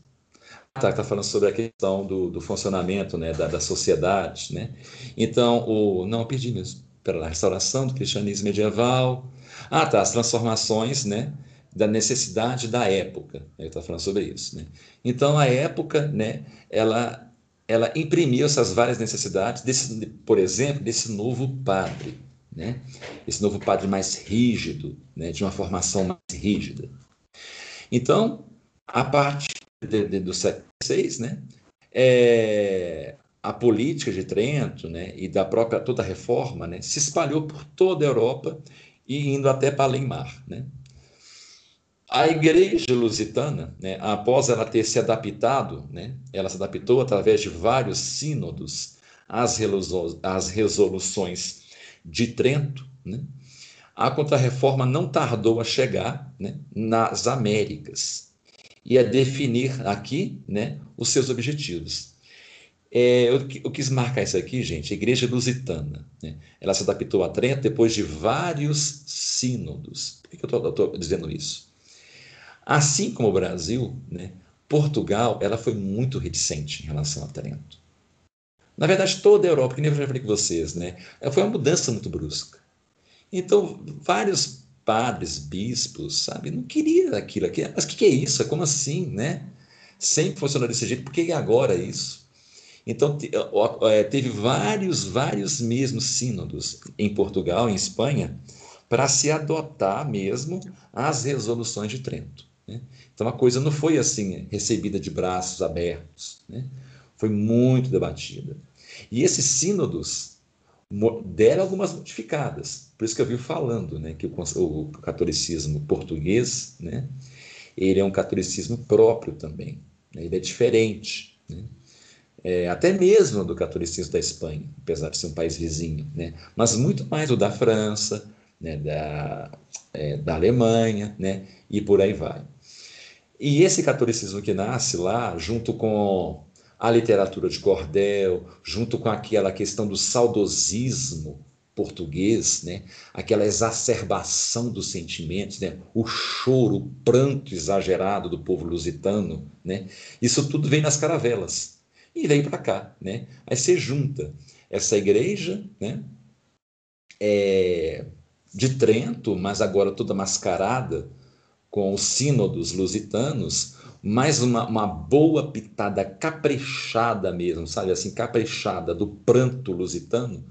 Está tá falando sobre a questão do, do funcionamento né, da, da sociedade. Né? Então, o, não, perdi mesmo. Pela restauração do cristianismo medieval. Ah, tá, as transformações né, da necessidade da época. Ele está falando sobre isso. Né? Então, a época, né, ela, ela imprimiu essas várias necessidades, desse, por exemplo, desse novo padre. Né? Esse novo padre mais rígido, né, de uma formação mais rígida. Então, a partir de, de, do século XVI, né, é, a política de Trento né, e da própria toda a reforma né, se espalhou por toda a Europa e indo até para além mar. Né. A igreja lusitana, né, após ela ter se adaptado, né, ela se adaptou através de vários sínodos às, resoluções de Trento, né, a contrarreforma não tardou a chegar né, nas Américas e a definir aqui né, os seus objetivos. É, eu, eu, quis marcar isso aqui, gente, a Igreja Lusitana. Né? Ela se adaptou a Trento depois de vários sínodos. Por que eu estou dizendo isso? Assim como o Brasil, né, Portugal ela foi muito reticente em relação a Trento. Na verdade, toda a Europa, que nem eu já falei com vocês, né, foi uma mudança muito brusca. Então, vários padres, bispos, sabe? Não queria aquilo. aqui. Mas o que, que, é isso? Como assim, né? Sempre funcionou desse jeito, por que agora isso? Então, é, teve vários, vários mesmos sínodos em Portugal, em Espanha, para se adotar mesmo as resoluções de Trento. Né? Então, a coisa não foi assim, recebida de braços abertos. Né? Foi muito debatida. E esses sínodos deram algumas modificadas. Por isso que eu vi falando né, que o, o, catolicismo português né, ele é um catolicismo próprio também. Né, ele é diferente. Né, é, até mesmo do catolicismo da Espanha, apesar de ser um país vizinho, né, mas muito mais o da França, né, da, é, da Alemanha né, e por aí vai. E esse catolicismo que nasce lá, junto com a literatura de cordel, junto com aquela questão do saudosismo português, né? aquela exacerbação dos sentimentos, né? o choro, o pranto exagerado do povo lusitano, né? isso tudo vem nas caravelas e vem para cá. Né? Aí você junta essa igreja né? É, de Trento, mas agora toda mascarada com os sínodos lusitanos, mais uma, uma boa pitada caprichada mesmo, sabe? Assim, caprichada do pranto lusitano,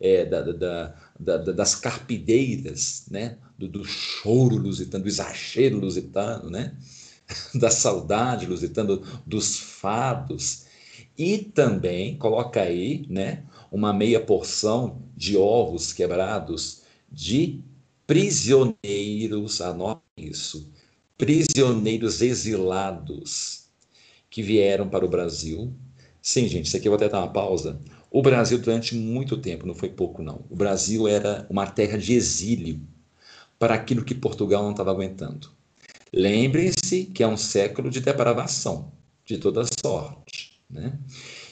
é, da, da, da, das carpideiras, né? Do, do, choro lusitano, do exagero lusitano, né? (laughs) da saudade lusitana, dos fados. E também coloca aí né, uma meia porção de ovos quebrados de prisioneiros, anotem isso, prisioneiros exilados que vieram para o Brasil. Sim, gente, isso aqui eu vou até dar uma pausa. O Brasil, durante muito tempo, não foi pouco, não. O Brasil era uma terra de exílio para aquilo que Portugal não estava aguentando. Lembrem-se que é um século de depravação, de toda sorte. Né?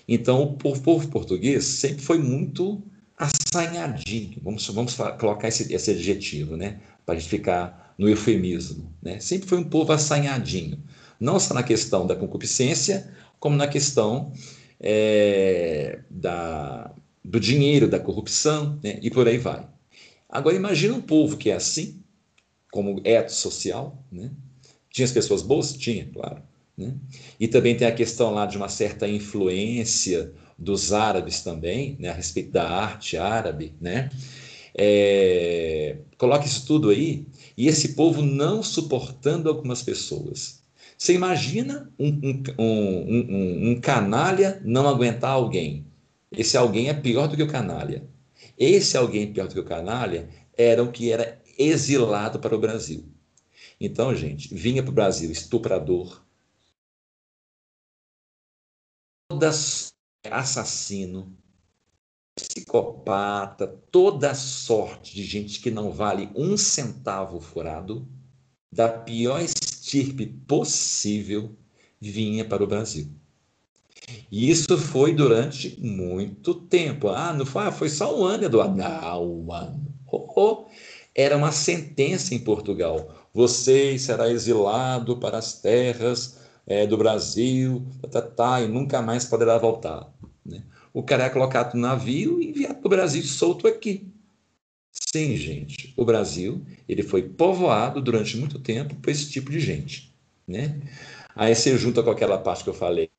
Então, o povo português sempre foi muito assanhadinho, vamos, vamos colocar esse, esse adjetivo, né? para a gente ficar no eufemismo. Né? Sempre foi um povo assanhadinho, não só na questão da concupiscência, como na questão é, da, do dinheiro, da corrupção, né? e por aí vai. Agora, imagina um povo que é assim, como eto social, né? Tinha as pessoas boas? Tinha, claro. Né? E também tem a questão lá de uma certa influência dos árabes também, né? a respeito da arte árabe, né? É, coloque isso tudo aí, e esse povo não suportando algumas pessoas. Você imagina um, um, um, um, canalha não aguentar alguém. Esse alguém é pior do que o canalha. Esse alguém pior do que o canalha era o que era exilado para o Brasil. Então, gente, vinha para o Brasil estuprador, assassino, psicopata, toda sorte de gente que não vale um centavo furado, da pior estirpe possível vinha para o Brasil. E isso foi durante muito tempo. Ah, não foi, ah, foi só um ano, Eduardo. Não, um ano. Oh, oh. Era uma sentença em Portugal. Você será exilado para as terras é, do Brasil, tá, tá, tá, e nunca mais poderá voltar. O cara é colocado no navio e enviado para o Brasil solto aqui. Sim, gente, o Brasil ele foi povoado durante muito tempo por esse tipo de gente. Né? Aí você junta com aquela parte que eu falei,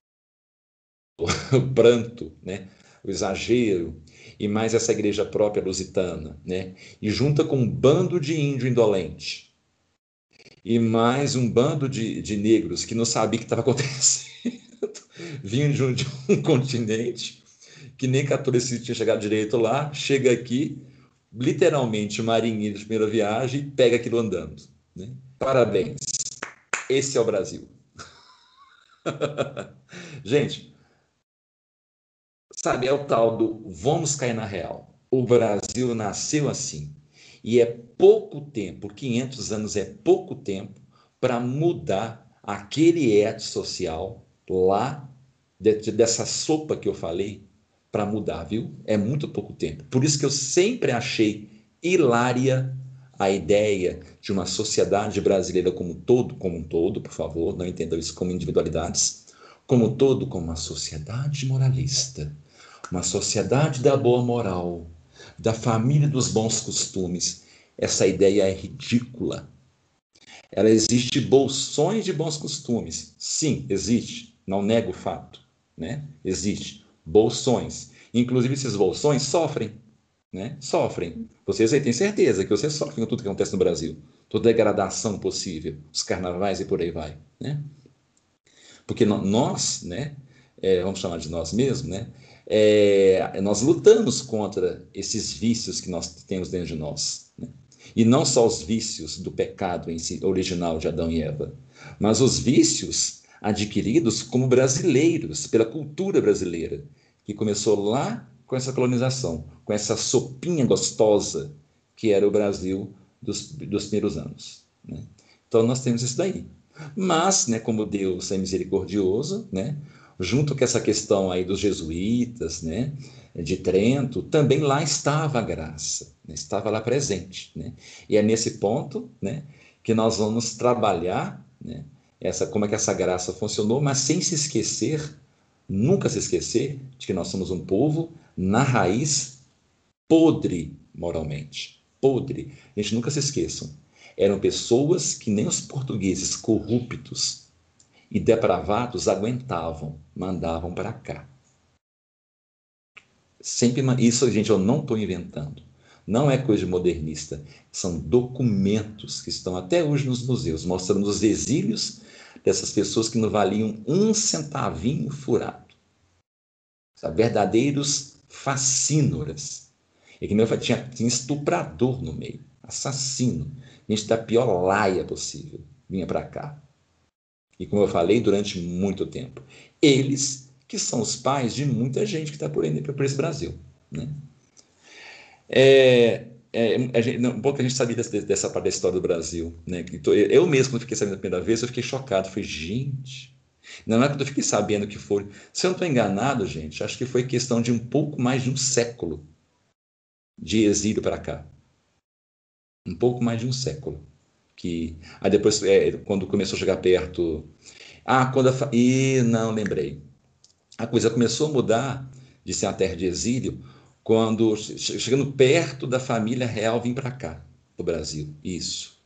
(laughs) o pranto, né? o exagero, e mais essa igreja própria lusitana, né? e junta com um bando de índio indolente, e mais um bando de, de negros que não sabia o que estava (laughs) acontecendo, vindo de um, de um continente que nem catolicismo tinha chegado direito lá, chega aqui, literalmente marinheiro de primeira viagem, pega aquilo andando. Né? Parabéns. Esse é o Brasil. (laughs) Gente, sabe, é o tal do vamos cair na real. O Brasil nasceu assim. E é pouco tempo, 500 anos é pouco tempo para mudar aquele ethos social lá dessa sopa que eu falei para mudar, viu? É muito pouco tempo. Por isso que eu sempre achei hilária a ideia de uma sociedade brasileira como todo, como um todo, por favor, não entendam isso como individualidades, como um todo, como uma sociedade moralista, uma sociedade da boa moral, da família dos bons costumes. Essa ideia é ridícula. Ela existe bolsões de bons costumes. Sim, existe. Não nego o fato. Né? Existe. Bolsões. Inclusive, esses bolsões sofrem. Né? Sofrem. Vocês aí têm certeza que vocês sofrem com tudo que acontece no Brasil. Toda degradação possível. Os carnavais e por aí vai. Né? Porque nós, né, é, vamos chamar de nós mesmos, né, é, nós lutamos contra esses vícios que nós temos dentro de nós. Né? E não só os vícios do pecado em si, original de Adão e Eva, mas os vícios adquiridos como brasileiros, pela cultura brasileira, que começou lá com essa colonização, com essa sopinha gostosa que era o Brasil dos, dos primeiros anos. Né? Então nós temos isso daí. Mas, né, como Deus é misericordioso, né, junto com essa questão aí dos jesuítas, né, de Trento, também lá estava a graça, né, estava lá presente, né? E é nesse ponto, né, que nós vamos trabalhar, né, essa como é que essa graça funcionou, mas sem se esquecer, nunca se esquecer de que nós somos um povo na raiz podre moralmente, podre. A gente nunca se esqueçam. Eram pessoas que nem os portugueses corruptos e depravados aguentavam, mandavam para cá. Sempre isso, gente, eu não estou inventando. Não é coisa de modernista. São documentos que estão até hoje nos museus, mostrando os exílios dessas pessoas que não valiam um centavinho furado. Sabe? Verdadeiros fascínoras. E que meu tinha, tinha estuprador no meio, assassino, gente da pior laia possível, vinha para cá. E como eu falei, durante muito tempo. Eles que são os pais de muita gente que está por aí por esse Brasil. Né? É, é, gente, um pouco a gente sabia dessa, dessa parte da história do Brasil. Né? Eu mesmo, quando fiquei sabendo a primeira vez, eu fiquei chocado. Falei, gente, não é que eu fiquei sabendo que foi. Se eu não estou enganado, gente, acho que foi questão de um pouco mais de um século de exílio para cá. Um pouco mais de um século que aí depois é, quando começou a chegar perto ah quando a, e não lembrei a coisa começou a mudar de ser uma terra de exílio quando chegando perto da família real vim para cá para o Brasil isso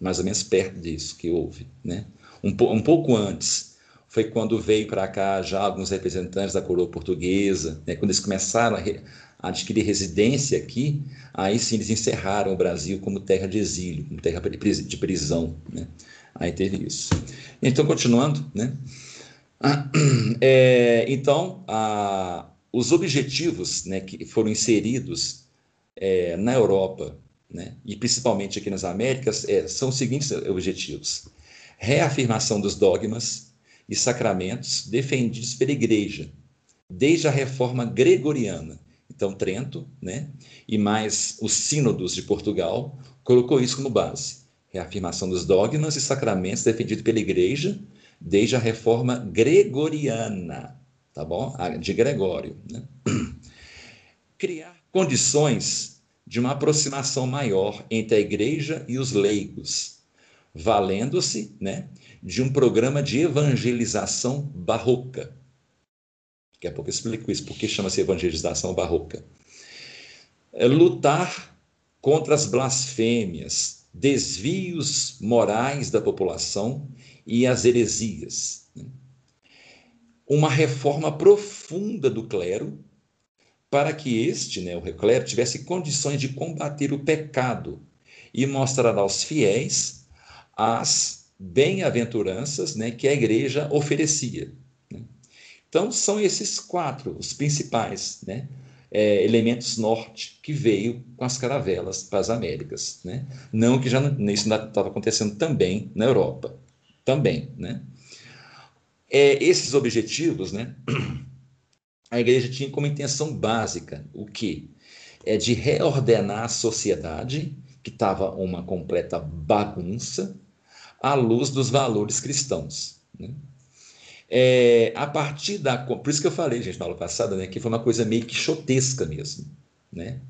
mais ou menos perto disso que houve né um, um pouco antes foi quando veio para cá já alguns representantes da coroa portuguesa né, quando eles começaram a, adquirir residência aqui, aí sim eles encerraram o Brasil como terra de exílio, como terra de prisão. Né? Aí teve isso. Então, continuando, né? (clears throat) É, então, a, os objetivos né, que foram inseridos é, na Europa, né, e principalmente aqui nas Américas, é, são os seguintes objetivos: reafirmação dos dogmas e sacramentos defendidos pela Igreja, desde a reforma gregoriana, então Trento, né? e mais os sínodos de Portugal, colocou isso como base. reafirmação dos dogmas e sacramentos defendido pela Igreja desde a reforma gregoriana, tá bom? De Gregório. Né? (clears throat) Criar condições de uma aproximação maior entre a Igreja e os leigos, valendo-se né, de um programa de evangelização barroca. Daqui a pouco eu explico isso, porque chama-se evangelização barroca. É lutar contra as blasfêmias, desvios morais da população e as heresias. Uma reforma profunda do clero, para que este, né, o clero, tivesse condições de combater o pecado e mostrar aos fiéis as bem-aventuranças né, que a igreja oferecia. Né? Então, são esses quatro os principais né, é, elementos norte que veio com as caravelas para as Américas. Né? Não que já isso estava acontecendo também na Europa também, né? É, esses objetivos, né? (clears throat) A igreja tinha como intenção básica o que é de reordenar a sociedade que estava uma completa bagunça à luz dos valores cristãos. Né? É, a partir da. Por isso que eu falei, gente, na aula passada, né, que foi uma coisa meio quixotesca mesmo. Né?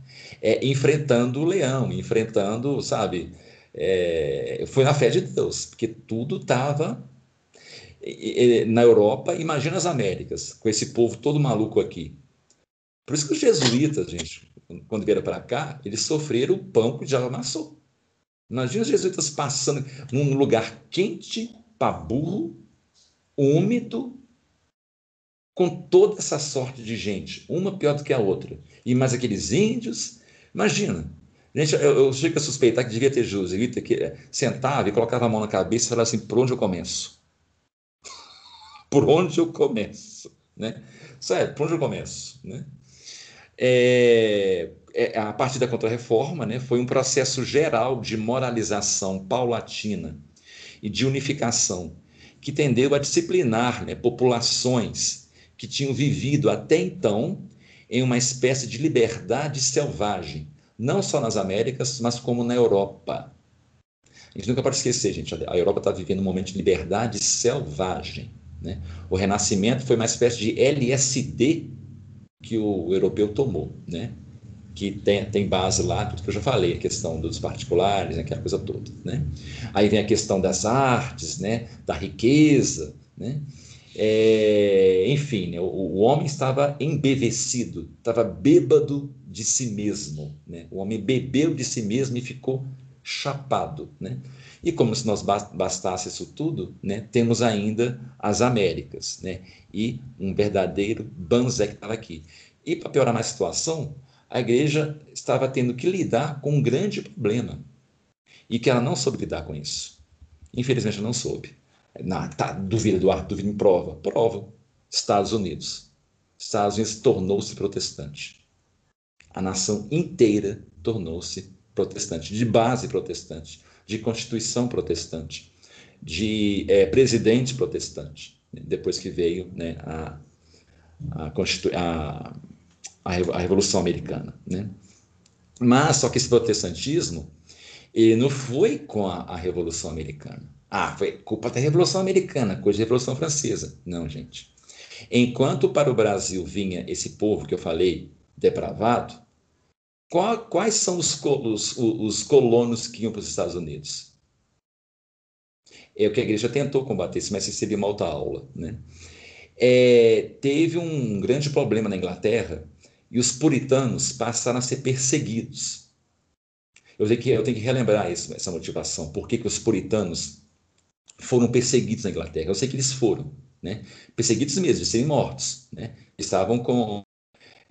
É, enfrentando o leão, enfrentando, sabe, é, foi na fé de Deus, porque tudo estava na Europa, imagina as Américas, com esse povo todo maluco aqui. Por isso que os jesuítas, gente, quando vieram para cá, eles sofreram o pão que o diabo amassou. Imagina os jesuítas passando num lugar quente, para burro, úmido, com toda essa sorte de gente, uma pior do que a outra. E mais aqueles índios. Imagina, Gente, eu, eu chego a suspeitar que devia ter jesuíta que sentava e colocava a mão na cabeça e falava assim: por onde eu começo? Por onde eu começo? Né? Sério, por onde eu começo? Né? É, é, a partir da Contra-Reforma, né, foi um processo geral de moralização paulatina e de unificação que tendeu a disciplinar né, populações que tinham vivido até então em uma espécie de liberdade selvagem, não só nas Américas, mas como na Europa. A gente nunca pode esquecer, gente, a Europa está vivendo um momento de liberdade selvagem. Né? O Renascimento foi uma espécie de LSD que o europeu tomou, né? que tem, tem base lá, tudo que eu já falei, a questão dos particulares, aquela coisa toda. Né? Aí vem a questão das artes, né? da riqueza, né? É, enfim, né? o, o, homem estava embevecido, estava bêbado de si mesmo. Né? O homem bebeu de si mesmo e ficou chapado. Né? E como se nós bastasse isso tudo, né, temos ainda as Américas né, e um verdadeiro Banzé que estava aqui. E para piorar mais a situação, a igreja estava tendo que lidar com um grande problema e que ela não soube lidar com isso. Infelizmente, não soube. Não, tá, duvida do ar, duvida em prova. Prova. Estados Unidos. Estados Unidos tornou-se protestante a nação inteira tornou-se protestante, de base protestante, de constituição protestante, de é, presidente protestante, né, depois que veio né, a, a, a, a, Revolução Americana. Né? Mas, só que esse protestantismo ele não foi com a, a Revolução Americana. Ah, foi culpa da Revolução Americana, coisa da Revolução Francesa. Não, gente. Enquanto para o Brasil vinha esse povo que eu falei, depravado, quais são os, os, os colonos que iam para os Estados Unidos? É o que a igreja tentou combater, mas recebia uma alta aula. Né? É, teve um grande problema na Inglaterra e os puritanos passaram a ser perseguidos. Eu tenho que, eu tenho que relembrar isso, essa motivação. Por que, que os puritanos foram perseguidos na Inglaterra? Eu sei que eles foram, né? perseguidos mesmo, de serem mortos. Né? Estavam com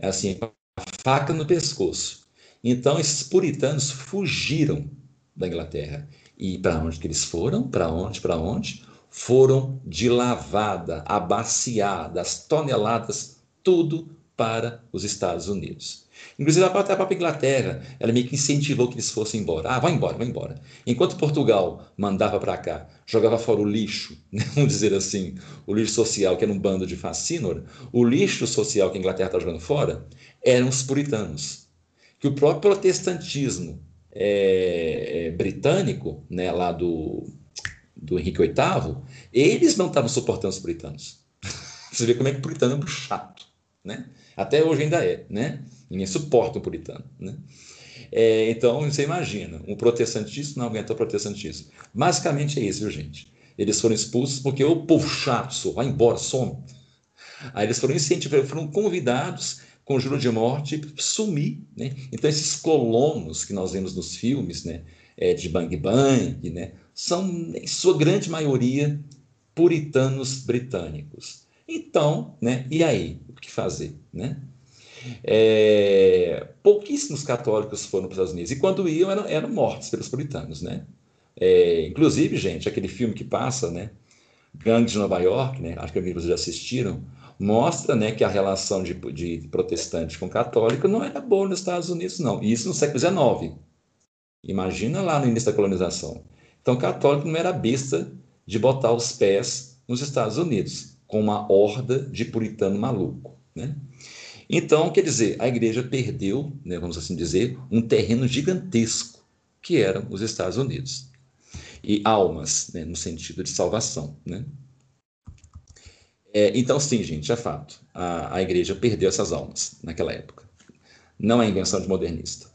assim, a faca no pescoço. Então, esses puritanos fugiram da Inglaterra. E para onde que eles foram? Para onde? Para onde? Foram de lavada, abaciadas, toneladas, tudo para os Estados Unidos. Inclusive, a própria Inglaterra, ela meio que incentivou que eles fossem embora. Ah, vai embora, vai embora. Enquanto Portugal mandava para cá, jogava fora o lixo, (laughs) né? vamos dizer assim, o lixo social, que era um bando de fascínor, o lixo social que a Inglaterra está jogando fora eram os puritanos que o próprio protestantismo é, é, britânico, né, lá do, do Henrique VIII, eles não estavam suportando os puritanos. (laughs) Você vê como é que o puritano é chato, né? Até hoje ainda é, né? Ninguém suporta o puritano, né? É, então, você imagina, um protestantismo não aguenta o protestantismo. Basicamente é isso, viu, gente? Eles foram expulsos porque o povo chato, vai embora, some. Aí eles foram incentivados, foram convidados com juro de morte sumir, né? Então esses colonos que nós vemos nos filmes, né, é, de Bang Bang, né, são em sua grande maioria puritanos britânicos. Então, né, e aí, o que fazer, né? É, pouquíssimos católicos foram para os Estados Unidos e quando iam eram, eram mortos pelos puritanos, né? É, inclusive, gente, aquele filme que passa, né? Gangue de Nova York, né? Acho que alguns já assistiram mostra né, que a relação de, de protestante com católico não era boa nos Estados Unidos, não. E isso no século XIX. Imagina lá no início da colonização. Então, católico não era besta de botar os pés nos Estados Unidos, com uma horda de puritano maluco. Né? Então, quer dizer, a igreja perdeu, né, vamos assim dizer, um terreno gigantesco, que eram os Estados Unidos. E almas, né, no sentido de salvação. Né? É, então, sim, gente, é fato. A, a igreja perdeu essas almas naquela época. Não é invenção de modernista.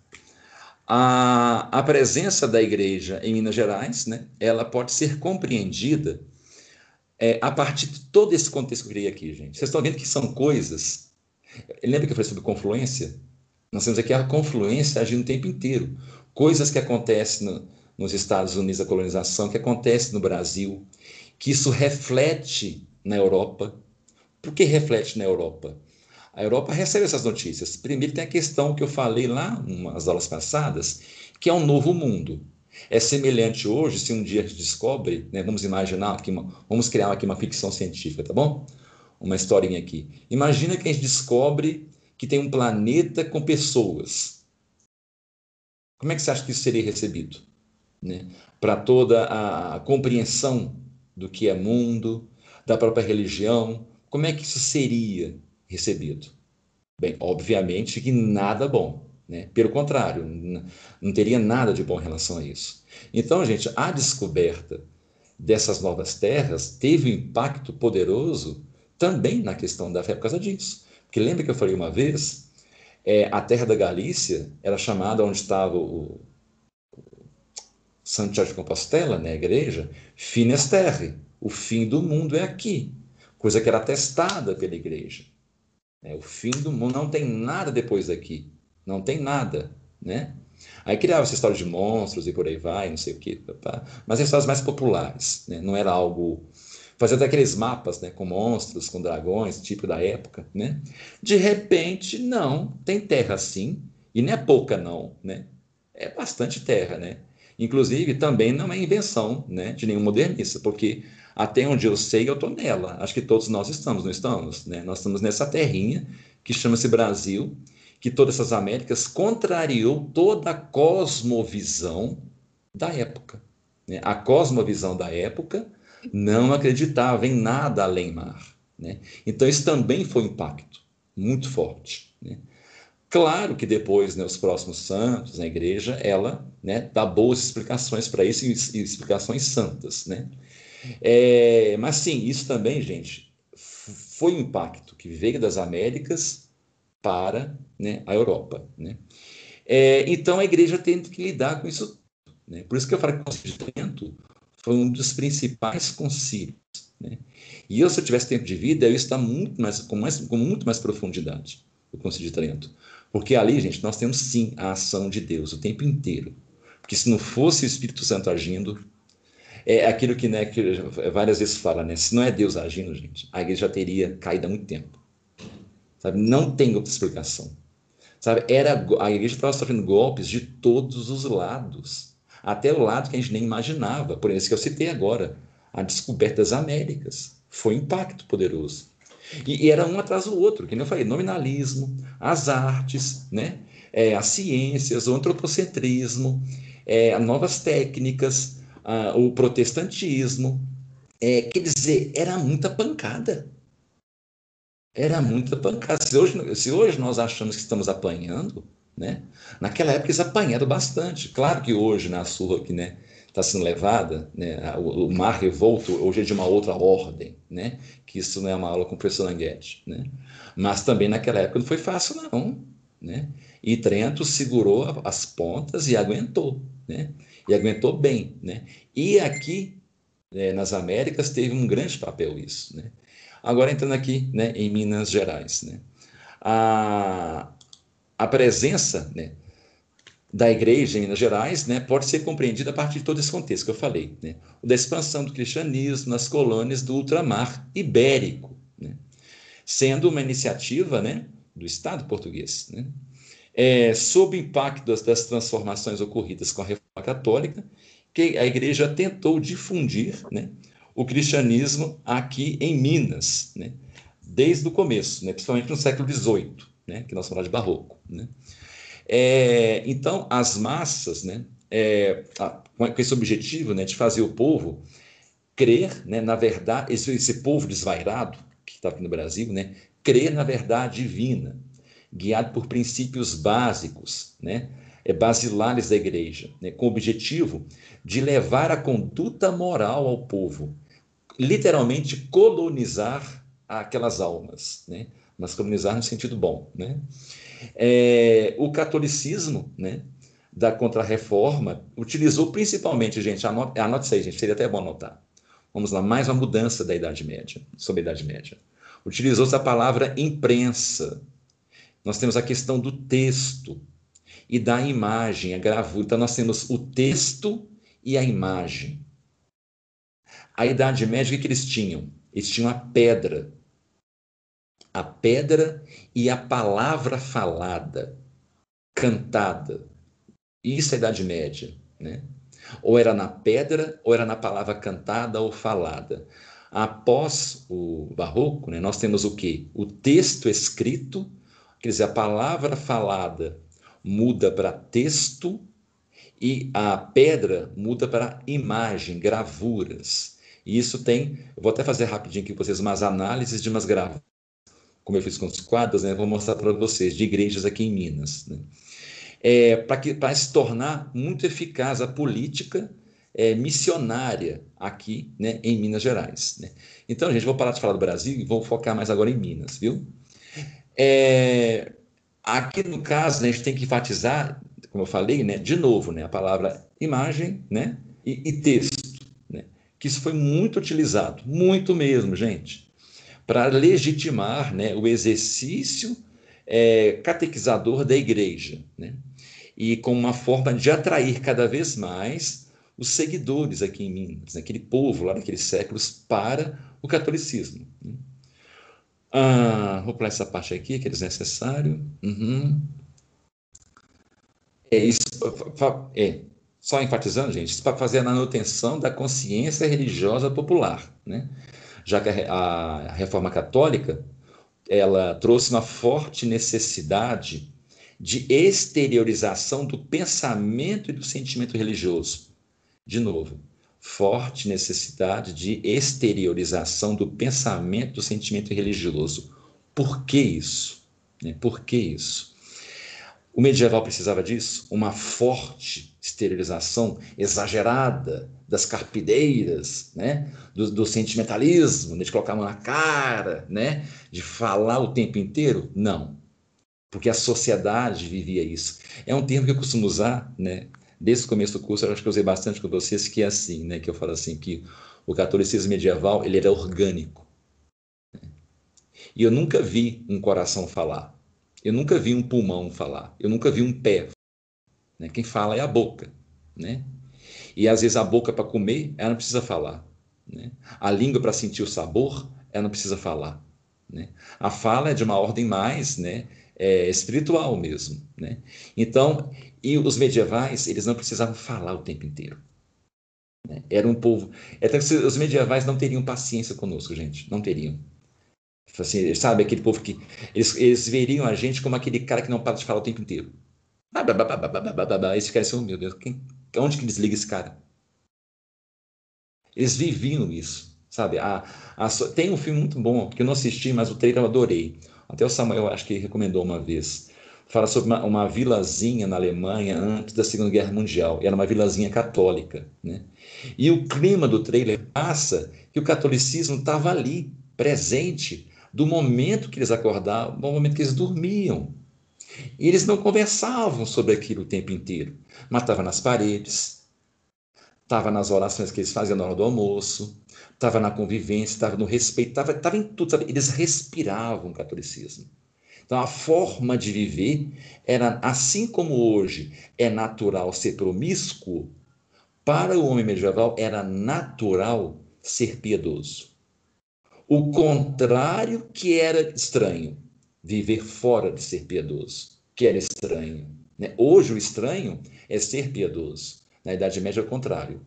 A, a presença da igreja em Minas Gerais, né, ela pode ser compreendida é, a partir de todo esse contexto que eu criei aqui, gente. Vocês estão vendo que são coisas. Lembra que eu falei sobre confluência? Nós temos aqui a confluência agindo o tempo inteiro. Coisas que acontecem no, nos Estados Unidos, a colonização, que acontece no Brasil, que isso reflete na Europa. Por que reflete na Europa? A Europa recebe essas notícias. Primeiro tem a questão que eu falei lá nas aulas passadas, que é um novo mundo. É semelhante hoje, se um dia descobre, né, vamos imaginar aqui, uma, vamos criar aqui uma ficção científica, tá bom? Uma historinha aqui. Imagina que a gente descobre que tem um planeta com pessoas. Como é que você acha que isso seria recebido? Né? Para toda a compreensão do que é mundo, da própria religião, como é que isso seria recebido? Bem, obviamente que nada bom, né? Pelo contrário, não teria nada de bom em relação a isso. Então, gente, a descoberta dessas novas terras teve um impacto poderoso também na questão da fé por causa disso. Porque lembra que eu falei uma vez, é, a terra da Galícia era chamada onde estava o, Santiago de Compostela, né, a igreja, Finesterre, o fim do mundo é aqui, coisa que era testada pela igreja. É, o fim do mundo não tem nada depois daqui, não tem nada, né? Aí criava essa história de monstros e por aí vai, não sei o quê, mas histórias mais populares, né? não era algo fazendo aqueles mapas, né, com monstros, com dragões, tipo da época, né? De repente, não, tem terra sim, e não é pouca não, né? É bastante terra, né? Inclusive, também não é invenção, né, de nenhum modernista, porque até onde eu sei, eu estou nela. Acho que todos nós estamos, não estamos? Né? Nós estamos nessa terrinha que chama-se Brasil, que todas essas Américas contrariou toda a cosmovisão da época. Né? A cosmovisão da época não acreditava em nada além mar. Né? Então, isso também foi um impacto muito forte. Né? Claro que depois, né, os próximos santos, na igreja, ela né, dá boas explicações para isso e explicações santas. Né? É, mas sim, isso também, gente, foi um impacto que veio das Américas para né, a Europa. Né? É, então a igreja tem que lidar com isso. Né? Por isso que eu falo que o Concílio de Trento foi um dos principais concílios. Né? E eu, se eu tivesse tempo de vida, eu ia estar muito mais, com, mais, com muito mais profundidade o Concílio de Trento. Porque ali, gente, nós temos sim a ação de Deus o tempo inteiro. Porque se não fosse o Espírito Santo agindo, é aquilo que, né, que várias vezes fala, né? Se não é Deus agindo, gente, a igreja já teria caído há muito tempo. Sabe? Não tem outra explicação. Sabe? Era, a igreja estava sofrendo golpes de todos os lados. Até o lado que a gente nem imaginava. Por isso que eu citei agora. A descoberta das Américas. Foi um impacto poderoso. E, e era um atrás do outro, que nem eu falei, nominalismo, as artes, né? É, as ciências, o antropocentrismo, é, novas técnicas, ah, o protestantismo. É, quer dizer, era muita pancada. Era muita pancada. Se hoje, se hoje nós achamos que estamos apanhando, Né? Naquela época eles apanharam bastante. Claro que hoje, na surra que né, está sendo levada, né, o, o, mar revolto hoje é de uma outra ordem, né, que isso não é uma aula com o professor Languete. Né? Mas também naquela época não foi fácil, não. Né? E Trento segurou as pontas e aguentou. Né? E aguentou bem. Né? E aqui, né, nas Américas, teve um grande papel isso. Né? Agora entrando aqui né, em Minas Gerais. Né? A, a presença né, da igreja em Minas Gerais né, pode ser compreendida a partir de todo esse contexto que eu falei, né? o da expansão do cristianismo nas colônias do ultramar ibérico, né? sendo uma iniciativa né, do Estado português. Né? É, sob o impacto das, das, transformações ocorridas com a Reforma Católica, que a igreja tentou difundir né, o cristianismo aqui em Minas, né, desde o começo, né, principalmente no século XVIII, né, que nós falamos de barroco. Né. É, então, as massas, né, é, com esse objetivo né, de fazer o povo crer, né, na verdade, esse, esse povo desvairado que está aqui no Brasil, né, crer na verdade divina, guiado por princípios básicos, né, basilares da igreja, né, com o objetivo de levar a conduta moral ao povo, literalmente colonizar aquelas almas, né? mas colonizar no sentido bom. Né? É, o catolicismo né, da Contra-Reforma utilizou principalmente, gente, anote, anote isso aí, gente, seria até bom anotar. Vamos lá, mais uma mudança da Idade Média, sobre a Idade Média. Utilizou-se a palavra imprensa. Nós temos a questão do texto e da imagem, a gravura. Então, nós temos o texto e a imagem. A Idade Média, o que, eles tinham? Eles tinham a pedra. A pedra e a palavra falada, cantada. Isso é a Idade Média, né? Ou era na pedra, ou era na palavra cantada ou falada. Após o Barroco, né, nós temos o quê? O texto escrito, quer dizer, a palavra falada muda para texto e a pedra muda para imagem, gravuras. E isso tem, vou até fazer rapidinho aqui para vocês umas análises de umas gravações, como eu fiz com os quadros, né? Vou mostrar para vocês, de igrejas aqui em Minas. Né? É, para se tornar muito eficaz a política é, missionária aqui né, em Minas Gerais. Né? Então, gente, vou parar de falar do Brasil e vou focar mais agora em Minas, viu? É, aqui no caso, né, a gente tem que enfatizar, como eu falei, né, de novo, né, a palavra imagem né, e, e texto que isso foi muito utilizado, muito mesmo, gente, para legitimar né, o exercício é, catequizador da igreja, né? e como uma forma de atrair cada vez mais os seguidores aqui em Minas, né? aquele povo lá daqueles séculos, para o catolicismo. Né? Ah, vou pular essa parte aqui, que é desnecessário. Uhum. É isso. É, só enfatizando, gente, isso para fazer a manutenção da consciência religiosa popular, né? Já que a, a reforma católica ela trouxe uma forte necessidade de exteriorização do pensamento e do sentimento religioso. De novo, forte necessidade de exteriorização do pensamento do sentimento religioso. Por que isso? Né? Por que isso? O medieval precisava disso? Uma forte esterilização exagerada das carpideiras, né? do, do sentimentalismo, né? de colocar a mão na cara, né? de falar o tempo inteiro? Não, porque a sociedade vivia isso. É um termo que eu costumo usar, né? Desde o começo do curso, eu acho que eu usei bastante com vocês, que é assim, né? que eu falo assim, que o catolicismo medieval ele era orgânico. E eu nunca vi um coração falar. Eu nunca vi um pulmão falar, eu nunca vi um pé. Né? Quem fala é a boca. Né? E às vezes a boca para comer, ela não precisa falar. Né? A língua para sentir o sabor, ela não precisa falar. Né? A fala é de uma ordem mais né, é, espiritual mesmo. Né? Então, e os medievais, eles não precisavam falar o tempo inteiro. Né? Era um povo. Até os medievais não teriam paciência conosco, gente. Não teriam. Assim, sabe, aquele povo que. Eles, eles veriam a gente como aquele cara que não para de falar o tempo inteiro. Esse cara assim, oh, meu Deus, quem, onde que desliga esse cara? Eles viviam isso, sabe? A, a, tem um filme muito bom, que eu não assisti, mas o trailer eu adorei. Até o Samuel acho que recomendou uma vez. Fala sobre uma, uma, vilazinha na Alemanha antes da Segunda Guerra Mundial. Era uma vilazinha católica. Né? E o clima do trailer passa que o catolicismo estava ali, presente, do momento que eles acordavam, do momento que eles dormiam. E eles não conversavam sobre aquilo o tempo inteiro, mas estava nas paredes, estava nas orações que eles faziam na hora do almoço, estava na convivência, estava no respeito, estava, em tudo. Sabe? Eles respiravam o catolicismo. Então, a forma de viver era, assim como hoje é natural ser promíscuo, para o homem medieval era natural ser piedoso. O contrário que era estranho, viver fora de ser piedoso, que era estranho. Né? Hoje o estranho é ser piedoso. Na Idade Média é o contrário.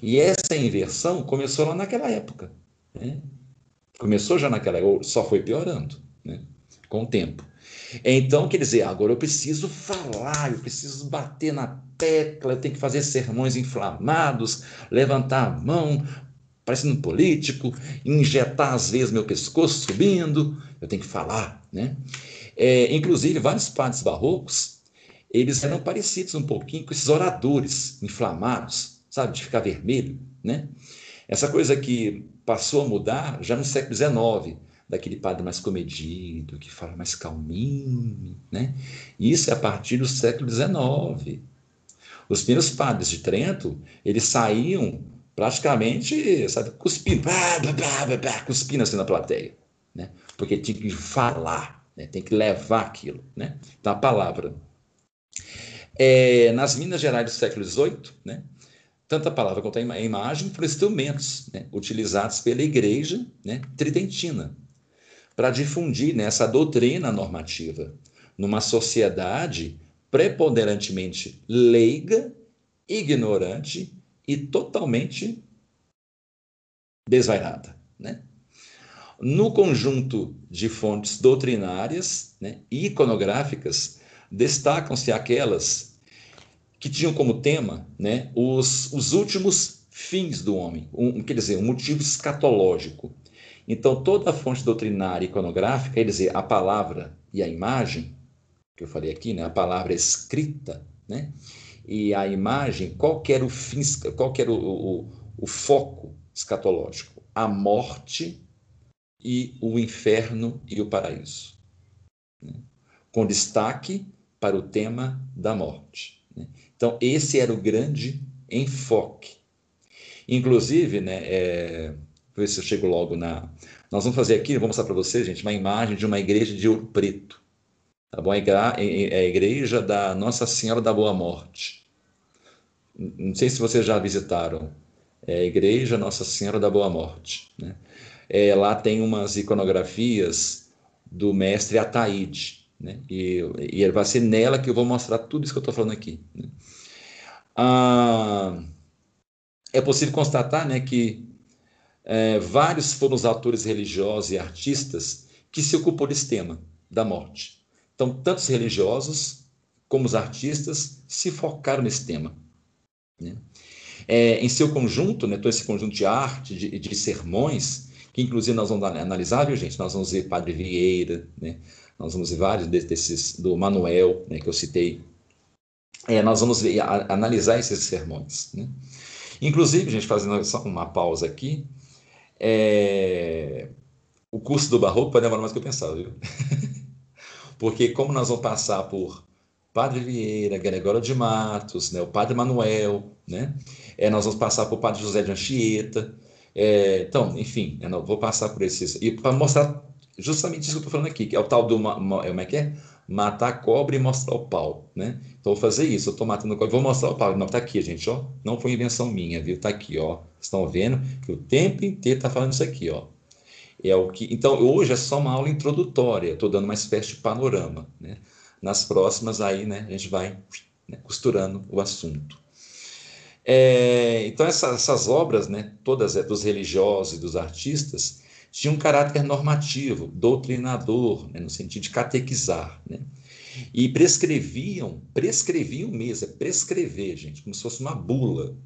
E essa inversão começou lá naquela época. Né? Começou já naquela época, só foi piorando. Né? Com o tempo. Então, quer dizer, agora eu preciso falar, eu preciso bater na tecla, eu tenho que fazer sermões inflamados, levantar a mão, parecendo um político, injetar às vezes meu pescoço subindo, eu tenho que falar, né? É, inclusive, vários padres barrocos, eles eram parecidos um pouquinho com esses oradores inflamados, sabe, de ficar vermelho, né? Essa coisa que passou a mudar já no século XIX, daquele padre mais comedido, que fala mais calminho, né? Isso é a partir do século XIX. Os primeiros padres de Trento, eles saíam praticamente, sabe, cuspindo, blá, blá, blá, blá, cuspindo assim na plateia, né? Porque tinha que falar, né? tem que levar aquilo, né? Então, a palavra. É, nas Minas Gerais do século XVIII, né? tanto a palavra quanto a imagem foram instrumentos né? utilizados pela igreja né? tridentina para difundir nessa doutrina normativa numa sociedade preponderantemente leiga, ignorante e totalmente desvairada. Né? No conjunto de fontes doutrinárias né, e iconográficas, destacam-se aquelas que tinham como tema né, os, os últimos fins do homem, um, quer dizer, um motivo escatológico. Então, toda a fonte doutrinária iconográfica, quer dizer, a palavra e a imagem, que eu falei aqui, né? a palavra escrita, né? e a imagem, qual era o fim, qual era o, o, o foco escatológico? A morte e o inferno e o paraíso. Né? Com destaque para o tema da morte. Né? Então, esse era o grande enfoque. Inclusive, né, é, ver se eu chego logo na. Nós vamos fazer aqui, vou mostrar para vocês, gente, uma imagem de uma igreja de ouro preto. Tá bom? É a igreja da Nossa Senhora da Boa Morte. Não sei se vocês já visitaram. É a igreja Nossa Senhora da Boa Morte. Né? É, lá tem umas iconografias do mestre Ataíde. Né? E, e vai ser nela que eu vou mostrar tudo isso que eu estou falando aqui. Né? Ah, é possível constatar né, que é, vários foram os autores religiosos e artistas que se ocupou desse tema da morte. Então, tanto os religiosos como os artistas se focaram nesse tema. Né? É, em seu conjunto, né, todo esse conjunto de arte, de, de, sermões, que inclusive nós vamos analisar, viu, gente? Nós vamos ver Padre Vieira, né? nós vamos ver vários desses, do Manuel, né, que eu citei. É, nós vamos ver, a, analisar esses sermões. Né? Inclusive, gente, fazendo só uma pausa aqui, é... O curso do Barroco pode demorar mais do que eu pensava, viu? (laughs) Porque como nós vamos passar por Padre Vieira, Gregório de Matos, né, o Padre Manuel, né? É, nós vamos passar por Padre José de Anchieta. É, então, enfim, eu vou passar por esses. E para mostrar justamente isso que eu estou falando aqui, que é o tal do. É, como é que é? Matar a cobra e mostrar o pau, né? Então, vou fazer isso. Eu estou matando a cobra, vou mostrar o pau. Não, tá aqui, gente, ó. Não foi invenção minha, viu? Tá aqui, ó. Estão vendo que o tempo inteiro está falando isso aqui, ó. É o que, então, hoje é só uma aula introdutória, estou dando uma espécie de panorama. Né? Nas próximas, aí, né, a gente vai né, costurando o assunto. É, então, essa, essas obras, né, todas é, dos religiosos e dos artistas, tinham um caráter normativo, doutrinador, né, no sentido de catequizar. Né? E prescreviam, prescreviam mesmo, é prescrever, gente, como se fosse uma bula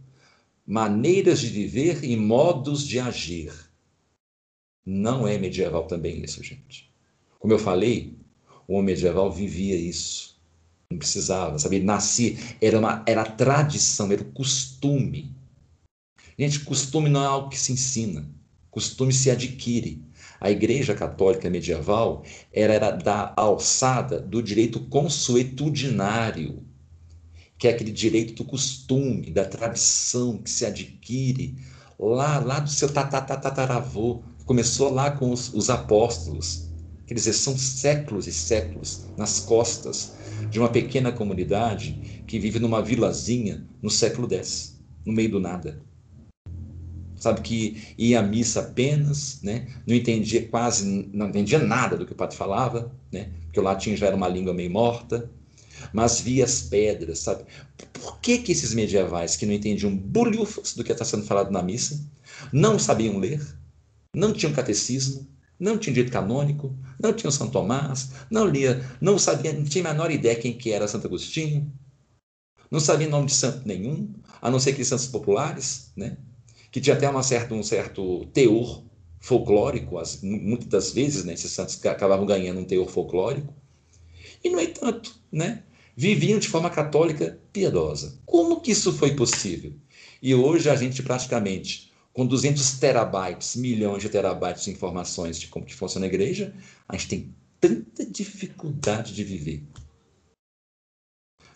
maneiras de viver e modos de agir. Não é medieval também isso, gente. Como eu falei, O homem medieval vivia isso. Não precisava, sabe? Nascia, era, uma, era tradição, era o costume. Gente, costume não é algo que se ensina, costume se adquire. A Igreja Católica medieval era, era da alçada do direito consuetudinário, que é aquele direito do costume, da tradição que se adquire lá, lá do seu tataravô. Começou lá com os, os apóstolos. Quer dizer, são séculos e séculos nas costas de uma pequena comunidade que vive numa vilazinha no século X, no meio do nada sabe que ia à missa apenas, né? não entendia quase, não entendia nada do que o padre falava, né? porque o latim já era uma língua meio morta, mas via as pedras, sabe? Por que, que esses medievais que não entendiam bolhufas do que está sendo falado na missa, não sabiam ler, não tinham catecismo, não tinham direito canônico, não tinham São Tomás, não lia, não sabia, não tinha a menor ideia quem que era Santo Agostinho, não sabia nome de santo nenhum, a não ser aqueles santos populares, né? Que tinha até uma certa, um certo teor folclórico, as, muitas das vezes né, esses santos acabavam ganhando um teor folclórico, e, no entanto, né, viviam de forma católica piedosa. Como que isso foi possível? E hoje a gente praticamente, com 200 terabytes, milhões de terabytes de informações de como que funciona a igreja, a gente tem tanta dificuldade de viver.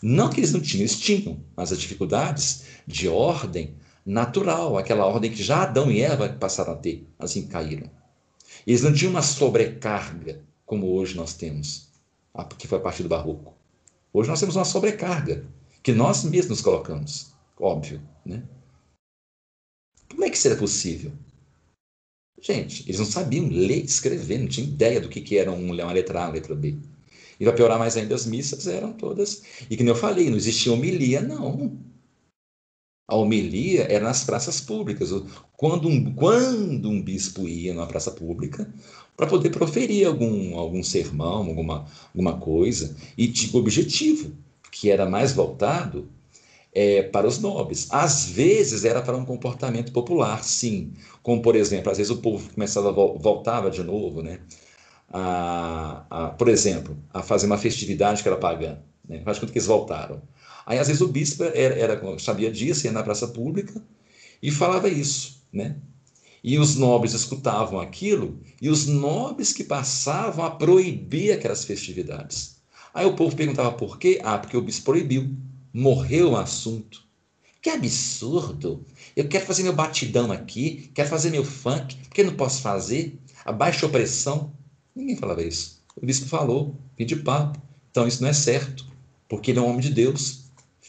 Não que eles não tinham, eles tinham, mas as dificuldades de ordem natural, aquela ordem que já Adão e Eva passaram a ter, assim caíram. Eles não tinham uma sobrecarga como hoje nós temos, que foi a partir do barroco. Hoje nós temos uma sobrecarga que nós mesmos colocamos, óbvio, né? Como é que seria possível? Gente, eles não sabiam ler, escrever, não tinham ideia do que, que era uma letra A, uma letra B. E vai piorar mais ainda, as missas eram todas. E que nem eu falei, não existia homilia, não. A homilia era nas praças públicas. Quando um, quando um bispo ia numa praça pública para poder proferir algum, algum sermão, alguma, alguma coisa, e tinha objetivo, que era mais voltado é, para os nobres. Às vezes era para um comportamento popular, sim. Como, por exemplo, às vezes o povo começava, voltava de novo, né? A, a, por exemplo, a fazer uma festividade que era pagã. Né? Faz quando que eles voltaram. Aí, às vezes, o bispo era, era, sabia disso, ia na praça pública e falava isso, né? E os nobres escutavam aquilo, e os nobres que passavam a proibir aquelas festividades. Aí o povo perguntava por quê? Ah, porque o bispo proibiu. Morreu o assunto. Que absurdo! Eu quero fazer meu batidão aqui, quero fazer meu funk, por que não posso fazer? A baixa opressão. Ninguém falava isso. O bispo falou, de papo. Então isso não é certo, porque ele é um homem de Deus.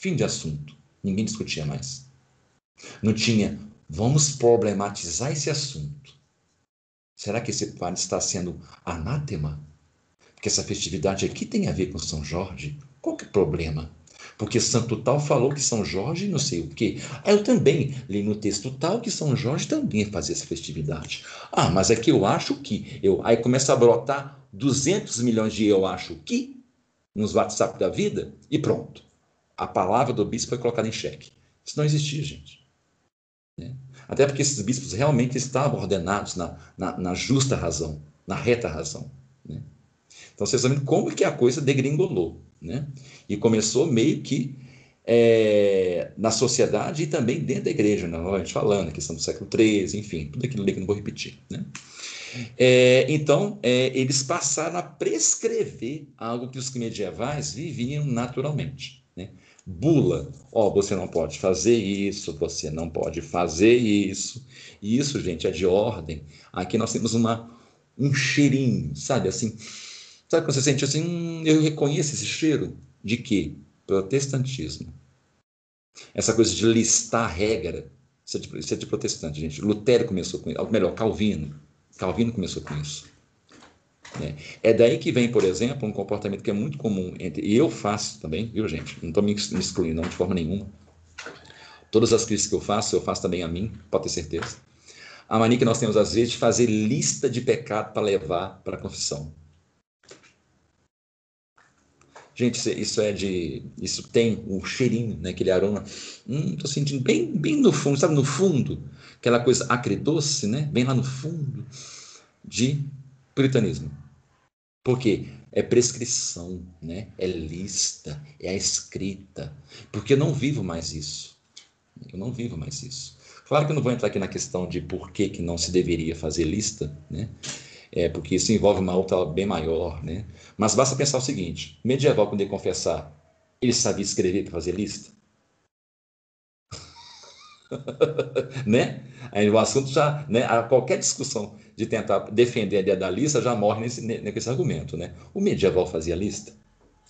Fim de assunto. Ninguém discutia mais. Não tinha, vamos problematizar esse assunto. Será que esse padre está sendo anátema? Porque essa festividade aqui tem a ver com São Jorge? Qual que é o problema? Porque Santo Tal falou que São Jorge não sei o quê. Eu também li no texto tal que São Jorge também fazia essa festividade. Ah, mas é que eu acho que. Eu... Aí começa a brotar 200 milhões de eu acho que nos WhatsApp da vida e pronto a palavra do bispo foi colocada em xeque. Isso não existia, gente. Né? Até porque esses bispos realmente estavam ordenados na, na, na justa razão, na reta razão. Né? Então vocês sabem como que a coisa degringolou. Né? E começou meio que é, na sociedade e também dentro da igreja, né? novamente falando, a questão do século XIII, enfim, tudo aquilo ali que não vou repetir. Né? É, então, é, eles passaram a prescrever algo que os medievais viviam naturalmente bula, ó, oh, você não pode fazer isso, você não pode fazer isso. E isso, gente, é de ordem. Aqui nós temos uma, um cheirinho, sabe assim? Sabe quando você sente assim, hum, eu reconheço esse cheiro? De quê? Protestantismo. Essa coisa de listar regra, isso é de, isso é de protestante, gente. Lutero começou com isso, ou melhor, Calvino. Calvino começou com isso. Né? É daí que vem, por exemplo, um comportamento que é muito comum entre. E eu faço também, viu, gente? Não estou me excluindo, não, de forma nenhuma. Todas as críticas que eu faço, eu faço também a mim, pode ter certeza. A mania que nós temos, às vezes, de fazer lista de pecado para levar para a confissão. Gente, isso é de. Isso tem o um cheirinho, né? aquele aroma. Hum, tô sentindo bem, bem no fundo, sabe? No fundo. Aquela coisa acredoce, né? Bem lá no fundo de puritanismo. Porque é prescrição, né? é lista, é a escrita. Porque eu não vivo mais isso. Eu não vivo mais isso. Claro que eu não vou entrar aqui na questão de por que, que não se deveria fazer lista, né? É, porque isso envolve uma outra bem maior, né? Mas basta pensar o seguinte: medieval, quando ele confessar, ele sabia escrever para fazer lista? (laughs) né? Aí o assunto já, né, qualquer discussão de tentar defender a ideia da lista já morre nesse, nesse argumento, né? O medieval fazia lista,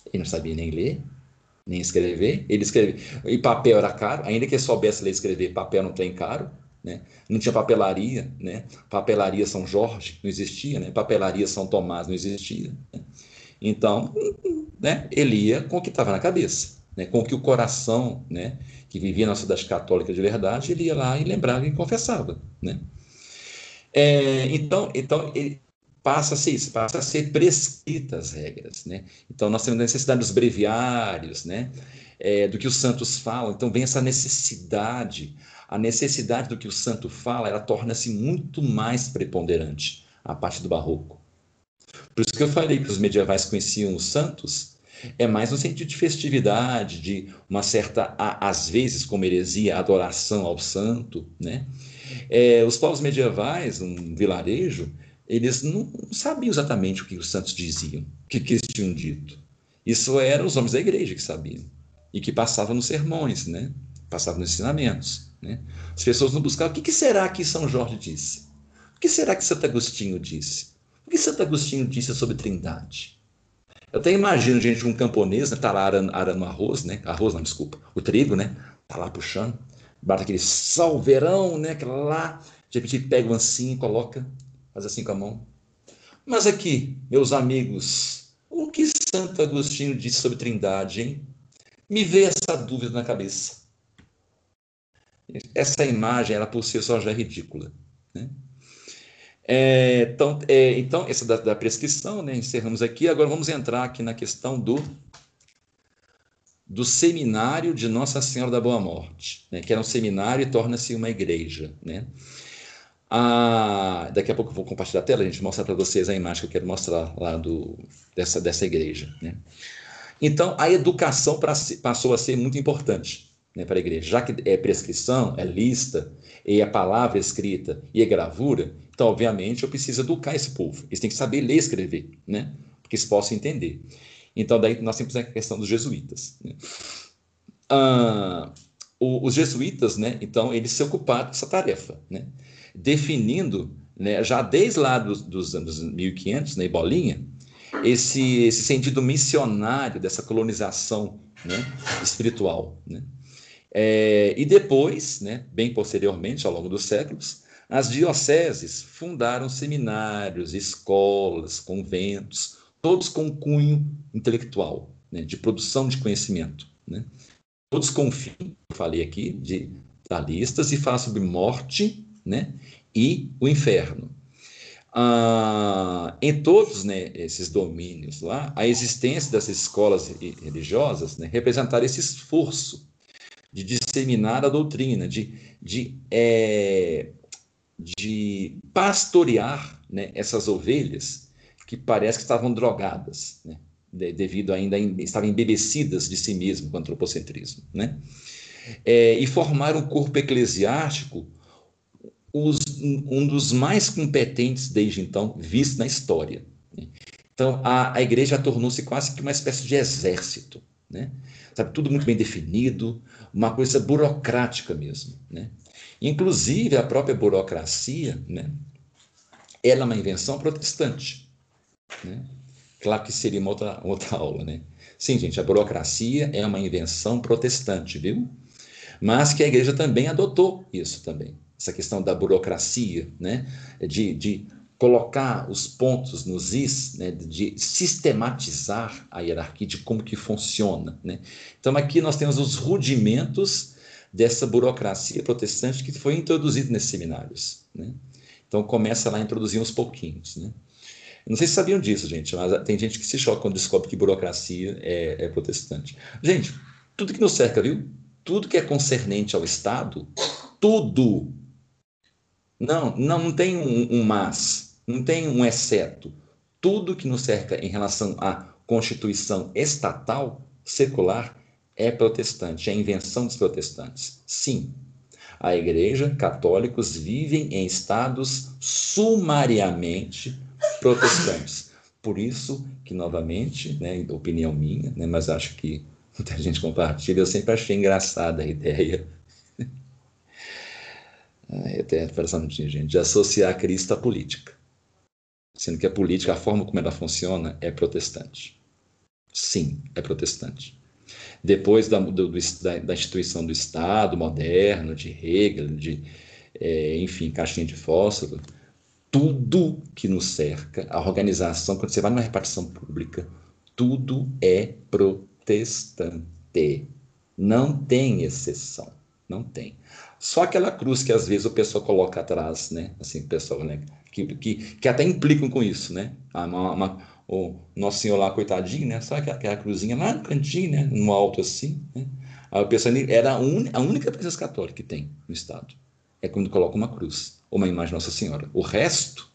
ele não sabia nem ler, nem escrever, ele escrevia, e papel era caro, ainda que ele soubesse ler e escrever, papel não tem caro, né? Não tinha papelaria, né? Papelaria São Jorge não existia, né? Papelaria São Tomás não existia. Né? Então, né? Ele ia com o que estava na cabeça, né? Com o que o coração, né? Que vivia na cidade católica de verdade, ele ia lá e lembrava e confessava, né? É, então, então ele, passa a ser isso, passa a ser prescritas regras, né? Então nós temos a necessidade dos breviários, né? É, do que os santos falam. Então vem essa necessidade, a necessidade do que o santo fala, ela torna-se muito mais preponderante a parte do barroco. Por isso que eu falei que os medievais conheciam os santos, é mais no sentido de festividade, de uma certa, às vezes, como heresia, adoração ao santo, né? É, os povos medievais, um vilarejo, eles não sabiam exatamente o que os santos diziam, o que, que eles tinham dito. Isso eram os homens da igreja que sabiam e que passavam nos sermões, né? passavam nos ensinamentos. Né? As pessoas não buscavam o que, que será que São Jorge disse? O que será que Santo Agostinho disse? O que Santo Agostinho disse sobre Trindade? Eu até imagino gente, um camponês, né, tá lá arando, arando arroz, né? Arroz, não, desculpa, o trigo, né? Tá lá puxando, bate aquele salveirão, né? Aquela lá, de repente pega um assim e coloca faz assim com a mão. Mas aqui, meus amigos, o que Santo Agostinho disse sobre Trindade, hein? Me veio essa dúvida na cabeça. Essa imagem, ela por si só já é ridícula. Né? É, então, é, então, essa da, da, prescrição, né? encerramos aqui. Agora vamos entrar aqui na questão do, do seminário de Nossa Senhora da Boa Morte, né? que era um seminário e torna-se uma igreja. Né? Ah, daqui a pouco eu vou compartilhar a tela, a gente mostrar para vocês a imagem que eu quero mostrar lá do, dessa, dessa igreja. Né? Então, a educação passou a ser muito importante né, para a igreja, já que é prescrição, é lista, e é palavra escrita e é gravura, então, obviamente, eu preciso educar esse povo. Eles têm que saber ler e escrever, né? porque eles possam entender. Então, daí nós temos a questão dos jesuítas. Né? Ah, os jesuítas, né, então, eles se ocuparam dessa tarefa, né? definindo, né, já desde lá dos, dos anos 1500, né, bolinha, esse, esse sentido missionário dessa colonização né, espiritual. Né? É, e depois, né, bem posteriormente, ao longo dos séculos, as dioceses fundaram seminários, escolas, conventos, todos com cunho intelectual, né, de produção de conhecimento. Né? Todos com fim, eu falei aqui, de listas e fala sobre morte, né? e o inferno. Ah, em todos né, esses domínios lá, a existência dessas escolas religiosas né, representaram esse esforço de disseminar a doutrina, de, de, é, de pastorear né, essas ovelhas que parece que estavam drogadas, né, devido ainda estavam embebecidas de si mesmo com o antropocentrismo, né? É, e formar um corpo eclesiástico os, um dos mais competentes desde então visto na história. Né? Então, a, a igreja tornou-se quase que uma espécie de exército, né? Sabe, tudo muito bem definido, uma coisa burocrática mesmo, né? Inclusive, a própria burocracia, né? Ela é uma invenção protestante, né? Claro que seria uma outra, outra aula, né? Sim, gente, a burocracia é uma invenção protestante, viu? Mas que a igreja também adotou isso também essa questão da burocracia, né? de, de colocar os pontos nos is, né? de sistematizar a hierarquia, de como que funciona. Né? Então, aqui nós temos os rudimentos dessa burocracia protestante que foi introduzida nesses seminários. Né? Então, começa lá a introduzir uns pouquinhos. Né? Não sei se sabiam disso, gente, mas tem gente que se choca quando descobre que burocracia é, é protestante. Gente, tudo que nos cerca, viu? Tudo que é concernente ao Estado, tudo não, não, não tem um, um mas, não tem um exceto. tudo que nos cerca em relação à constituição estatal, secular, é protestante, é invenção dos protestantes. Sim, a Igreja, católicos vivem em estados sumariamente protestantes. Por isso que, novamente, né, opinião minha, né, mas acho que muita gente compartilha, eu sempre achei engraçada a ideia até presta gente, de associar Cristo à política. Sendo que a política, a forma como ela funciona, é protestante. Sim, é protestante. Depois da, do, da instituição do Estado moderno, de Hegel, de, é, enfim, caixinha de fósforo, tudo que nos cerca, a organização, quando você vai numa repartição pública, tudo é protestante. Não tem exceção. Não tem. Só aquela cruz que às vezes o pessoal coloca atrás, né? Assim, o pessoal, né? Que, que, que até implicam com isso, né? Ah, uma, uma, o Nosso Senhor lá, coitadinho, né? Só aquela, aquela cruzinha lá no cantinho, né? No alto assim, né? O pessoal era a, un, a única presença católica que tem no Estado. É quando coloca uma cruz, uma imagem de Nossa Senhora. O resto,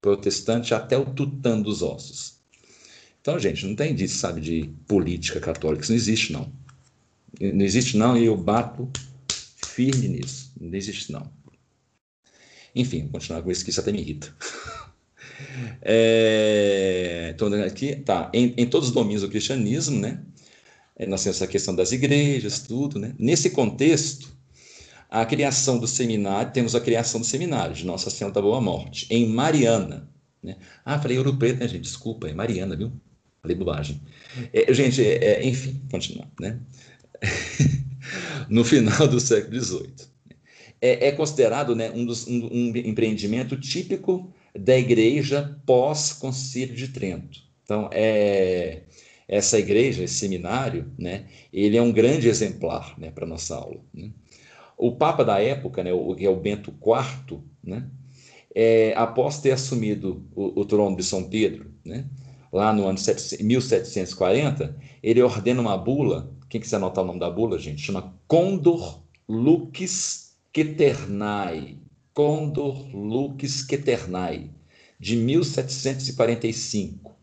protestante até o tutano dos ossos. Então, gente, não tem disso, sabe, de política católica. Isso não existe, não. Não existe, não, e eu bato firme nisso. Não existe, não. Enfim, vou continuar com isso, que isso até me irrita. (laughs) É, então, aqui, tá, em, em, todos os domínios do cristianismo, né? É, nós temos essa questão das igrejas, tudo, né? Nesse contexto, a criação do seminário, temos a criação do seminário de Nossa Senhora da Boa Morte, em Mariana. Né? Ah, falei Ouro Preto, né, gente? Desculpa, é Mariana, viu? Falei bobagem. É, gente, é, enfim, continuar, né? (laughs) no final do século XVIII. É, é considerado né, um, dos, um, um empreendimento típico da igreja pós-concílio de Trento. Então, é, essa igreja, esse seminário, né, ele é um grande exemplar né, para a nossa aula. Né? O Papa da época, né, o, que é o Bento IV, né, é, após ter assumido o, o, trono de São Pedro, né, lá no ano 1740, ele ordena uma bula quem quiser anotar o nome da bula, gente, chama Condor Lux Queternai. Condor Lux Queternai, de 1745.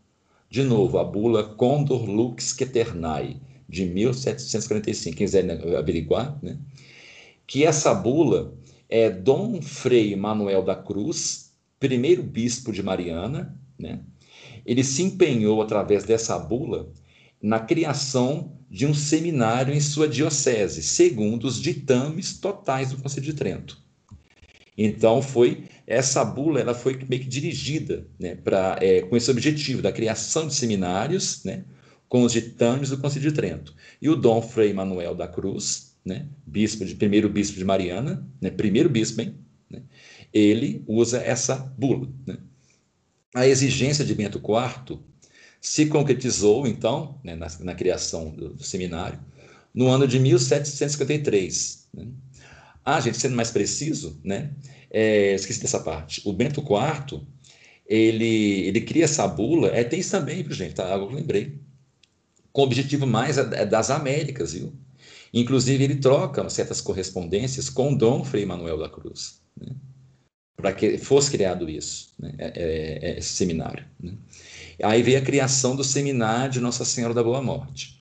De novo, a bula Condor Lux Queternai, de 1745. Quem quiser averiguar, né? Que essa bula é Dom Frei Manuel da Cruz, primeiro bispo de Mariana, né? Ele se empenhou através dessa bula na criação de um seminário em sua diocese, segundo os ditames totais do Conselho de Trento. Então foi essa bula, ela foi meio que dirigida, né, para é, com esse objetivo da criação de seminários, né, com os ditames do Conselho de Trento. E o Dom Frei Manuel da Cruz, né, bispo de primeiro bispo de Mariana, né, primeiro bispo, hein, né, ele usa essa bula. Né. A exigência de Bento IV se concretizou, então, né, na, na, criação do, do, seminário, no ano de 1753. Né? Ah, gente, sendo mais preciso, né, é, esqueci dessa parte, o Bento IV, ele, ele cria essa bula, é, tem isso também, gente, tá, eu lembrei, com o objetivo mais é, é das Américas, viu? Inclusive, ele troca certas correspondências com Dom Frei Manuel da Cruz, né? para que fosse criado isso, né? é, é, é esse seminário. Né? Aí veio a criação do Seminário de Nossa Senhora da Boa Morte,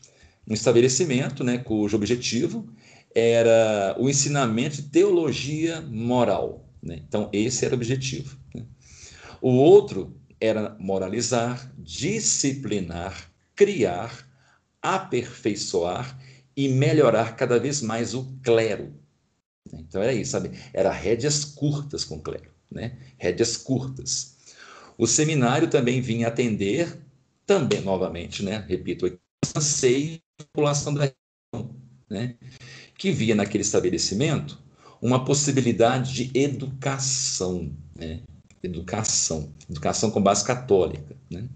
um estabelecimento né, cujo objetivo era o ensinamento de teologia moral. Né? Então, esse era o objetivo. Né? O outro era moralizar, disciplinar, criar, aperfeiçoar e melhorar cada vez mais o clero. Então era isso, sabe? Era rédeas curtas com o clero, né? Rédeas curtas. O seminário também vinha atender, também novamente, né, repito, o anseio da população da região, né, que via naquele estabelecimento uma possibilidade de educação, né, educação, educação com base católica, né.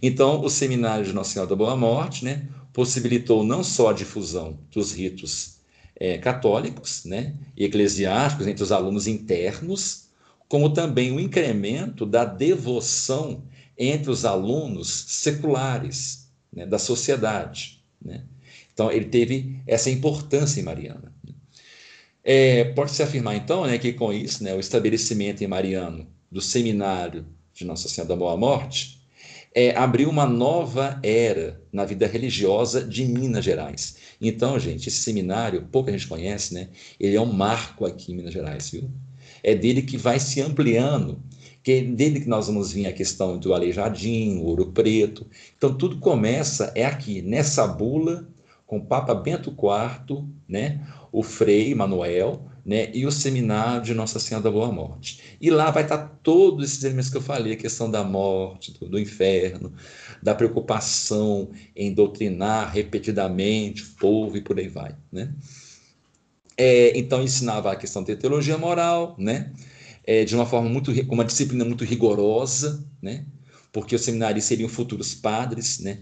Então, o seminário de Nossa Senhora da Boa Morte, né, possibilitou não só a difusão dos ritos é, católicos, né, e eclesiásticos entre os alunos internos, como também o incremento da devoção entre os alunos seculares né, da sociedade. Né? Então, ele teve essa importância em Mariana. É, Pode-se afirmar, então, né, que com isso, né, o estabelecimento em Mariano do seminário de Nossa Senhora da Boa Morte é, abriu uma nova era na vida religiosa de Minas Gerais. Então, gente, esse seminário, pouca gente conhece, né? Ele é um marco aqui em Minas Gerais, viu? É dele que vai se ampliando, que é dele que nós vamos vir a questão do Aleijadinho, Ouro Preto. Então, tudo começa é aqui, nessa bula, com o Papa Bento IV, né? O Frei Manuel, né, e o seminário de Nossa Senhora da Boa Morte. E lá vai estar todos esses elementos que eu falei, a questão da morte, do, do inferno, da preocupação em doutrinar repetidamente o povo e por aí vai. Né? É, então ensinava a questão da teologia moral, né? É, de uma forma muito, uma disciplina muito rigorosa, né? porque os seminários seriam futuros padres, né?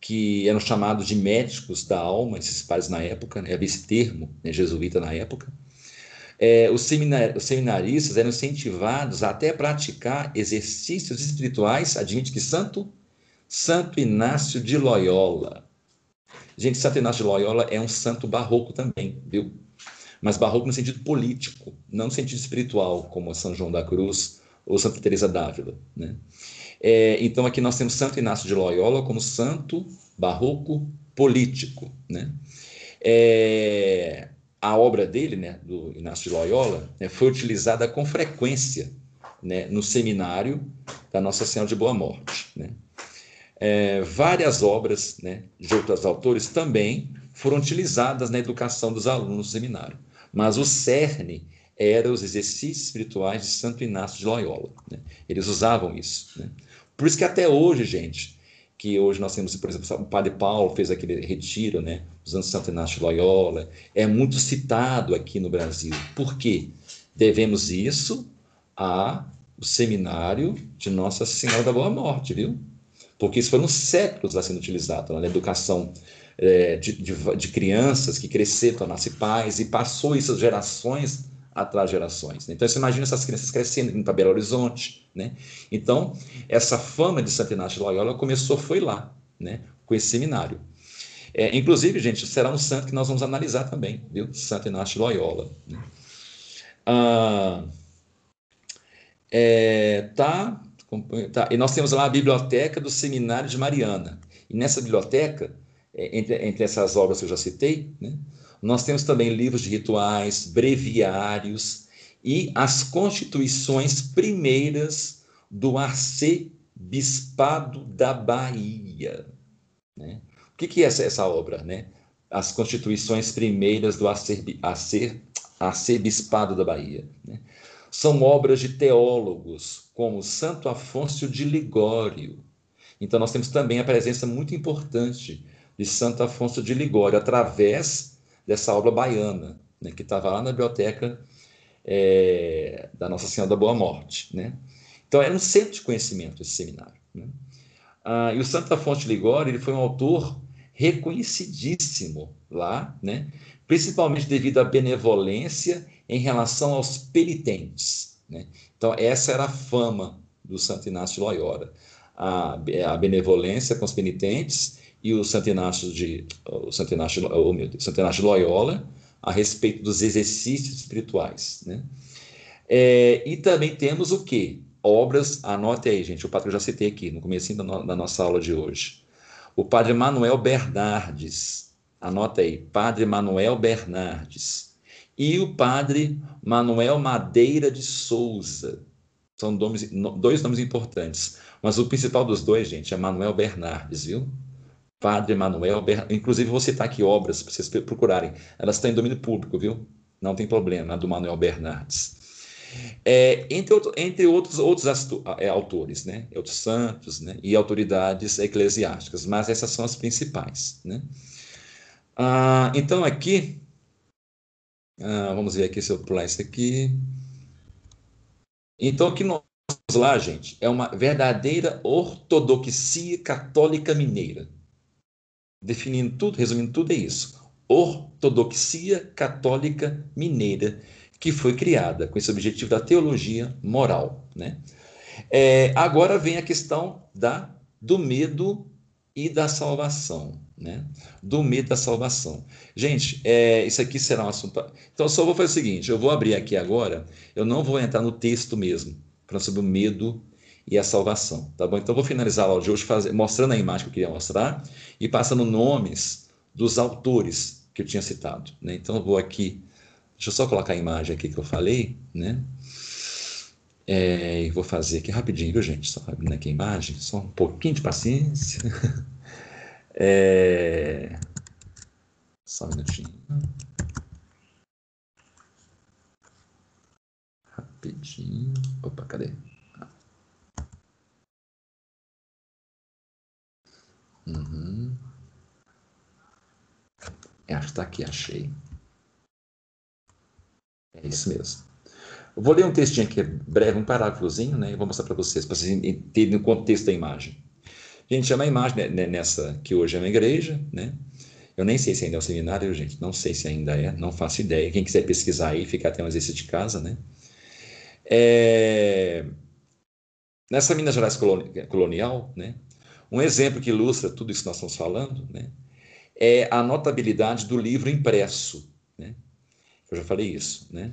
que eram chamados de médicos da alma, esses padres na época, né? havia esse termo né? jesuíta na época é, os, seminar, os seminaristas eram incentivados até a praticar exercícios espirituais, admite que santo? Santo Inácio de Loyola. Gente, Santo Inácio de Loyola é um santo barroco também, viu? Mas barroco no sentido político, não no sentido espiritual, como São João da Cruz ou Santa Teresa d'Ávila, né? É, então aqui nós temos Santo Inácio de Loyola como santo barroco político, né? É, a obra dele, né, do Inácio de Loyola, né, foi utilizada com frequência né, no seminário da Nossa Senhora de Boa Morte. Né. É, várias obras né, de outros autores também foram utilizadas na educação dos alunos no seminário, mas o cerne era os exercícios espirituais de Santo Inácio de Loyola. Né. Eles usavam isso. Né. Por isso que até hoje, gente, que hoje nós temos, por exemplo, o Padre Paulo fez aquele retiro, né, usando Santo Inácio de Loyola, é muito citado aqui no Brasil. Por quê? Devemos isso ao seminário de Nossa Senhora da Boa Morte, viu? Porque isso foram séculos lá sendo utilizado na educação é, de, de, de, crianças que cresceram, tornaram-se pais, e passou isso gerações atrás gerações. Né? Então, você imagina essas crianças crescendo, para Belo Horizonte. Né? Então, essa fama de Santo Inácio de Loyola começou, foi lá, né? com esse seminário. É, inclusive, gente, será um santo que nós vamos analisar também, viu? Santo Inácio de Loyola. Né? Ah, é, tá, tá, e nós temos lá a biblioteca do Seminário de Mariana. E nessa biblioteca, é, entre, entre essas obras que eu já citei, né? Nós temos também livros de rituais, breviários e as constituições primeiras do arcebispado da Bahia. Né? O que, que é essa, essa obra? Né? As constituições primeiras do arcebispado da Bahia. Né? São obras de teólogos, como Santo Afonso de Ligório. Então, nós temos também a presença muito importante de Santo Afonso de Ligório, através dessa obra baiana, né, que estava lá na biblioteca é, da Nossa Senhora da Boa Morte. Né? Então, era um centro de conhecimento esse seminário. Né? Ah, e o Santo Afonso de Ligório ele foi um autor reconhecidíssimo lá, né? principalmente devido à benevolência em relação aos penitentes. Né? Então, essa era a fama do Santo Inácio de Loyola. A, a benevolência com os penitentes e o Santo Inácio de, o Santo oh, meu Deus, Loyola a respeito dos exercícios espirituais. Né? É, e também temos o que? Obras, anote aí, gente, o padre eu já citei aqui no começo da, no, da nossa aula de hoje. O padre Manuel Bernardes, anota aí, padre Manuel Bernardes. E o padre Manuel Madeira de Souza. São nomes, dois nomes importantes. Mas o principal dos dois, gente, é Manuel Bernardes, viu? Padre Manuel, inclusive vou citar aqui obras para vocês procurarem. Elas estão em domínio público, viu? Não tem problema, do Manuel Bernardes. É, entre, outro, entre outros, outros é, autores, né? outros santos né? e autoridades eclesiásticas, mas essas são as principais. Né? Ah, então, aqui, ah, vamos ver aqui se eu pular isso aqui. Então, o que nós lá, gente, é uma verdadeira ortodoxia católica mineira definindo tudo, resumindo tudo, é isso. Ortodoxia Católica Mineira, que foi criada com esse objetivo da teologia moral. Né? É, agora vem a questão da, do medo e da salvação. Né? Do medo da salvação. Gente, é, isso aqui será um assunto. Então, eu só vou fazer o seguinte: eu vou abrir aqui agora, eu não vou entrar no texto mesmo, falando sobre o medo e a salvação, tá bom? Então vou finalizar a aula de hoje mostrando a imagem que eu queria mostrar e passando nomes dos autores que eu tinha citado, né? Então eu vou aqui, deixa eu só colocar a imagem aqui que eu falei, né? É, vou fazer aqui rapidinho, viu, gente? Só abrindo aqui a imagem, só um pouquinho de paciência. (laughs) É... Só um minutinho. Rapidinho. Opa, cadê? Uhum. É, acho que está aqui, achei. É isso mesmo. Eu vou ler um textinho aqui breve, um parágrafozinho, né? E vou mostrar para vocês, para vocês entenderem o contexto da imagem. Gente, é uma imagem né, nessa que hoje é uma igreja, né? Eu nem sei se ainda é um seminário, gente, não sei se ainda é, não faço ideia. Quem quiser pesquisar aí, fica até um exercício de casa, né? É... Nessa Minas Gerais colonial, né? Um exemplo que ilustra tudo isso que nós estamos falando, né? É a notabilidade do livro impresso, né? Eu já falei isso, né?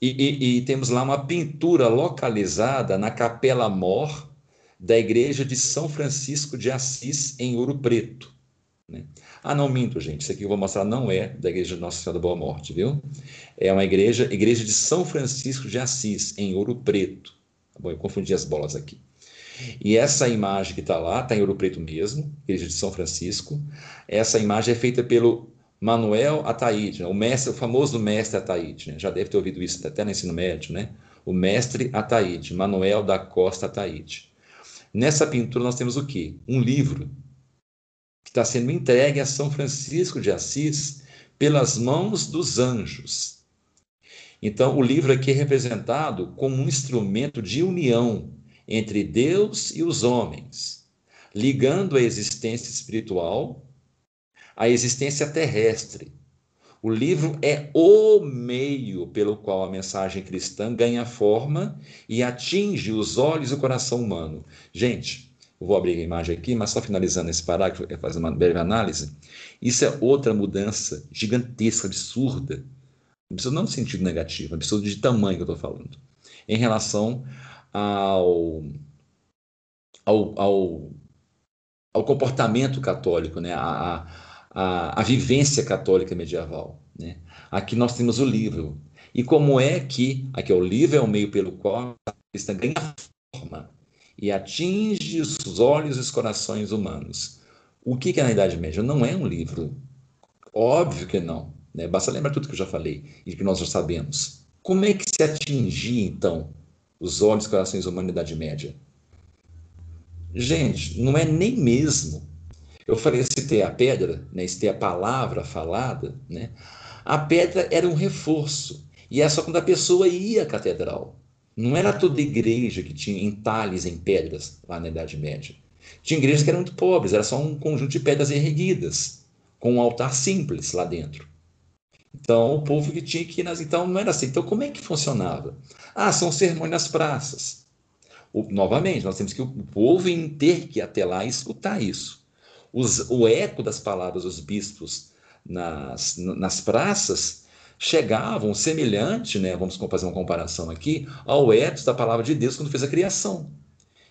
E, e, e temos lá uma pintura localizada na Capela Mor da Igreja de São Francisco de Assis, em Ouro Preto. Né? Ah, não minto, gente. Isso aqui que eu vou mostrar não é da Igreja de Nossa Senhora da Boa Morte, viu? É uma igreja, Igreja de São Francisco de Assis, em Ouro Preto. Tá bom, eu confundi as bolas aqui. E essa imagem que está lá, está em Ouro Preto mesmo, Igreja de São Francisco. Essa imagem é feita pelo Manuel Ataíde, né? o mestre, o famoso mestre Ataíde, né? já deve ter ouvido isso até no ensino médio, né? O mestre Ataíde, Manuel da Costa Ataíde. Nessa pintura nós temos o quê? Um livro que está sendo entregue a São Francisco de Assis pelas mãos dos anjos. Então, o livro aqui é representado como um instrumento de união entre Deus e os homens, ligando a existência espiritual à existência terrestre. O livro é o meio pelo qual a mensagem cristã ganha forma e atinge os olhos e o coração humano. Gente, eu vou abrir a imagem aqui, mas só finalizando esse parágrafo, fazer uma breve análise. Isso é outra mudança gigantesca, absurda. Absurdo não no sentido negativo, absurdo de tamanho que eu estou falando. Em relação ao, ao, ao, ao comportamento católico, né? a, a, a vivência católica medieval. Né? Aqui nós temos o livro. E como é que, aqui é o livro é o meio pelo qual a cristã ganha forma e atinge os olhos e os corações humanos. O que é na Idade Média? Não é um livro. Óbvio que não. Né? Basta lembrar tudo que eu já falei e que nós já sabemos. Como é que se atingia, então, os e corações humanos na Idade Média? Gente, não é nem mesmo eu falei, citei a pedra, né, citei a palavra falada, né? A pedra era um reforço. E é só quando a pessoa ia à catedral. Não era toda igreja que tinha entalhes em pedras lá na Idade Média. Tinha igrejas que eram muito pobres, era só um conjunto de pedras erguidas, com um altar simples lá dentro. Então, o povo que tinha que ir nas. Então, não era assim. Então, como é que funcionava? Ah, são sermões nas praças. O, novamente, nós temos que o povo ter que ir até lá e escutar isso os, o eco das palavras dos bispos nas, nas praças chegavam semelhante, né, vamos fazer uma comparação aqui, ao eco da palavra de Deus quando fez a criação.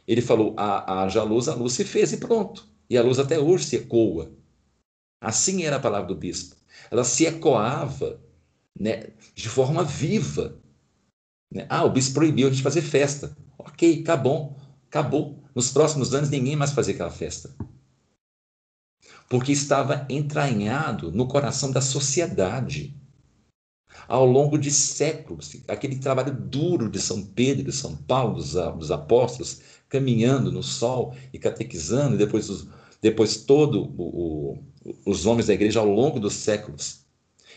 Ele falou, haja luz, a luz se fez e pronto. E a luz até hoje se ecoa. Assim era a palavra do bispo. Ela se ecoava né, de forma viva. Né? Ah, o bispo proibiu a gente fazer festa. Ok, acabou. Acabou. Nos próximos anos ninguém mais fazia aquela festa porque estava entranhado no coração da sociedade. Ao longo de séculos, aquele trabalho duro de São Pedro e São Paulo, dos, dos apóstolos, caminhando no sol e catequizando, e depois, os, depois todo o, o, os homens da igreja ao longo dos séculos,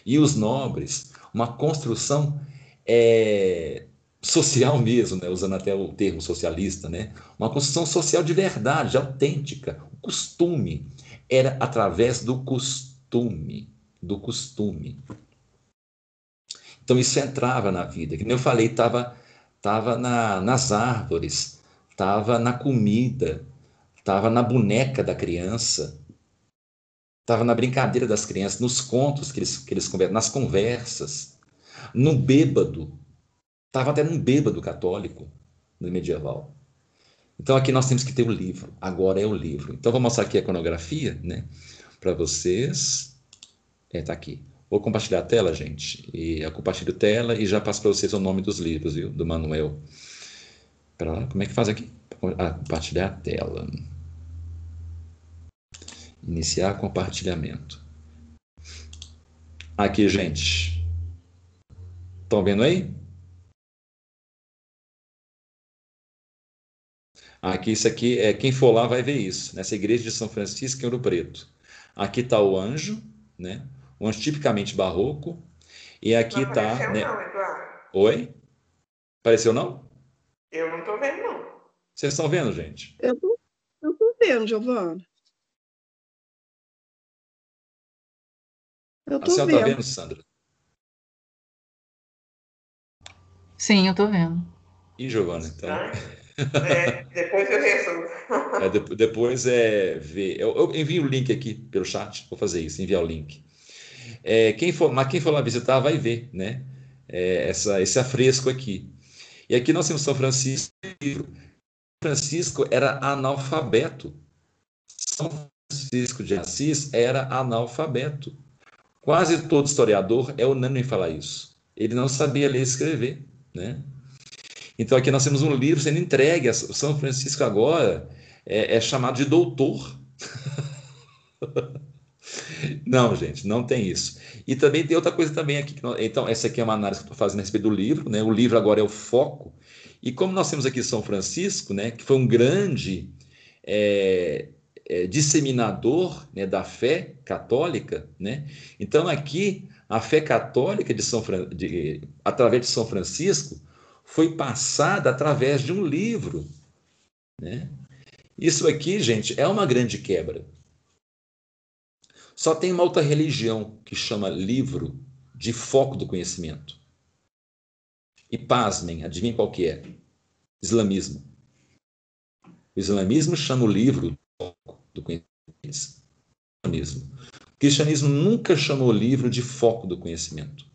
e os nobres, uma construção é, social mesmo, né? usando até o termo socialista, né? uma construção social de verdade, autêntica, o costume era através do costume, do costume. Então isso entrava na vida. Como eu falei, estava tava na, nas árvores, estava na comida, estava na boneca da criança, estava na brincadeira das crianças, nos contos que eles, que eles conversam, nas conversas, no bêbado. Estava até num bêbado católico no medieval. Então aqui nós temos que ter o livro. Agora é o livro. Então vou mostrar aqui a iconografia, né? Para vocês. É, tá aqui. Vou compartilhar a tela, gente. E eu compartilho a tela e já passo para vocês o nome dos livros, viu? Do Manuel. Para lá, como é que faz aqui? Compartilhar a tela. Iniciar compartilhamento. Aqui, gente. Estão vendo aí? Aqui, isso aqui, é, quem for lá vai ver isso. Nessa igreja de São Francisco, em Ouro Preto. Aqui está o anjo, né? Um anjo tipicamente barroco. E aqui está. Né? Não. Oi? Apareceu não? Eu não estou vendo, não. Vocês estão vendo, gente? Eu tô vendo, Giovana. Eu tô A senhora está vendo, Sandra? Sim, eu estou vendo. E Giovana, então? É, depois eu resolvo. (laughs) É, de, depois é ver. Eu, eu, envio o link aqui pelo chat, vou fazer isso, enviar o link. É, quem for, mas quem for lá visitar vai ver, né? É, essa, esse afresco aqui. E aqui nós temos São Francisco. Francisco era analfabeto. São Francisco de Assis era analfabeto. Quase todo historiador é unânime em falar isso. Ele não sabia ler e escrever, né? Então aqui nós temos um livro sendo entregue. São Francisco agora é, é chamado de doutor. (laughs) não, gente, não tem isso. E também tem outra coisa também aqui. Então, essa aqui é uma análise que eu estou fazendo a respeito do livro. Né? O livro agora é o foco. E como nós temos aqui São Francisco, né, que foi um grande é, é, disseminador né, da fé católica, né? então aqui a fé católica de São, de, através de São Francisco foi passada através de um livro. Né? Isso aqui, gente, é uma grande quebra. Só tem uma outra religião que chama livro de foco do conhecimento. E pasmem, adivinhem qual que é? Islamismo. O islamismo chama o livro de foco do conhecimento. O cristianismo nunca chamou o livro de foco do conhecimento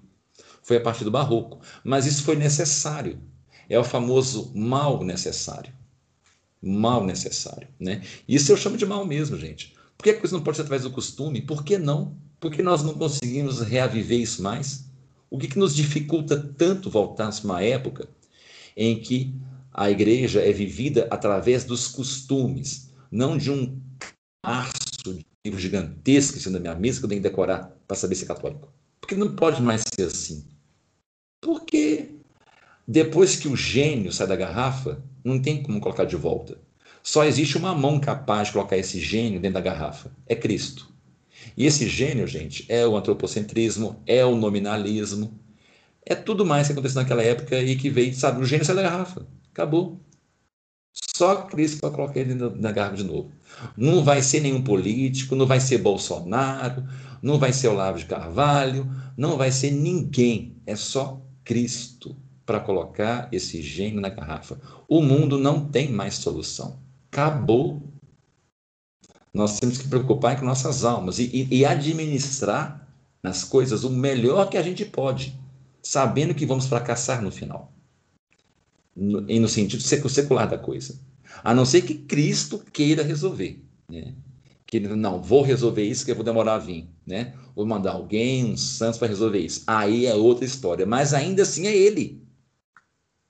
foi a partir do barroco. Mas isso foi necessário. É o famoso mal necessário. Mal necessário. Né? Isso eu chamo de mal mesmo, gente. Por que a coisa não pode ser através do costume? Por que não? Por que nós não conseguimos reaviver isso mais? O que, que nos dificulta tanto voltar para uma época em que a igreja é vivida através dos costumes, não de um arço de livro gigantesco cima da minha mesa que eu tenho que decorar para saber se é católico? Porque não pode mais ser assim. Porque depois que o gênio sai da garrafa, não tem como colocar de volta. Só existe uma mão capaz de colocar esse gênio dentro da garrafa: é Cristo. E esse gênio, gente, é o antropocentrismo, é o nominalismo, é tudo mais que aconteceu naquela época e que veio, sabe, o gênio sai da garrafa. Acabou. Só Cristo para colocar ele na garrafa de novo. Não vai ser nenhum político, não vai ser Bolsonaro, não vai ser Olavo de Carvalho, não vai ser ninguém. É só Cristo para colocar esse gênio na garrafa. O mundo não tem mais solução. Acabou. Nós temos que preocupar com nossas almas e, e, e administrar nas coisas o melhor que a gente pode, sabendo que vamos fracassar no final. No, e no sentido secular da coisa. A não ser que Cristo queira resolver. Né? Que ele, não, vou resolver isso que eu vou demorar a vir. Né? Vou mandar alguém, um santo, para resolver isso. Aí é outra história. Mas ainda assim é ele.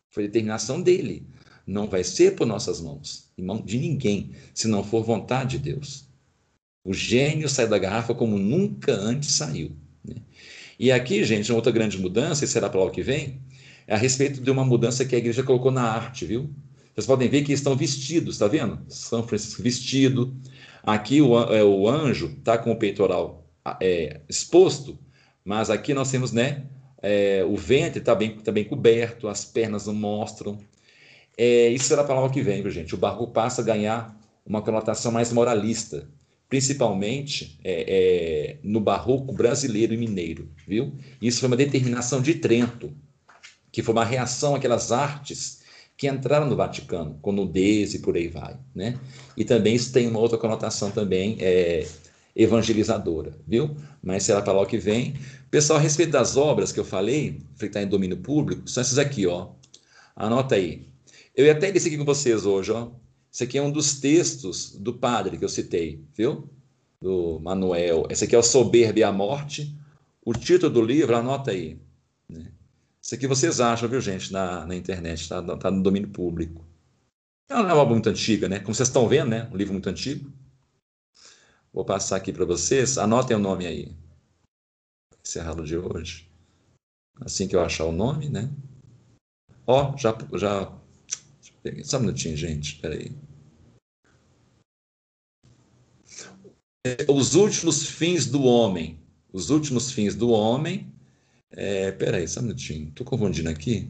Foi determinação dele. Não vai ser por nossas mãos, em mão de ninguém, se não for vontade de Deus. O gênio sai da garrafa como nunca antes saiu. Né? E aqui, gente, uma outra grande mudança, e será para o que vem, é a respeito de uma mudança que a igreja colocou na arte, viu? Vocês podem ver que estão vestidos, está vendo? São Francisco vestido. Aqui o, é, o anjo está com o peitoral é, exposto, mas aqui nós temos, né, é, o ventre está bem, tá bem coberto, as pernas não mostram. É, isso será a palavra que vem, gente? O barroco passa a ganhar uma conotação mais moralista, principalmente é, é, no barroco brasileiro e mineiro, viu? Isso foi uma determinação de Trento, que foi uma reação àquelas artes que entraram no Vaticano, com nudez e por aí vai, né? E também isso tem uma outra conotação também é, evangelizadora, viu? Mas será para lá que vem. Pessoal, a respeito das obras que eu falei, que está em domínio público, são essas aqui, ó. Anota aí. Eu ia até isso aqui com vocês hoje, ó. Esse aqui é um dos textos do padre que eu citei, viu? Do Manuel. Esse aqui é o Soberba e a Morte. O título do livro, anota aí. Né? Isso aqui vocês acham, viu, gente, na, na internet, está tá no domínio público. É uma obra muito antiga, né? Como vocês estão vendo, né? Um livro muito antigo. Vou passar aqui para vocês. Anotem o nome aí. Encerrado de hoje. Assim que eu achar o nome, né? Ó, já, já só um minutinho, gente. Espera aí. É, os últimos fins do homem. Os últimos fins do homem. É, peraí, só um minutinho. Estou confundindo aqui.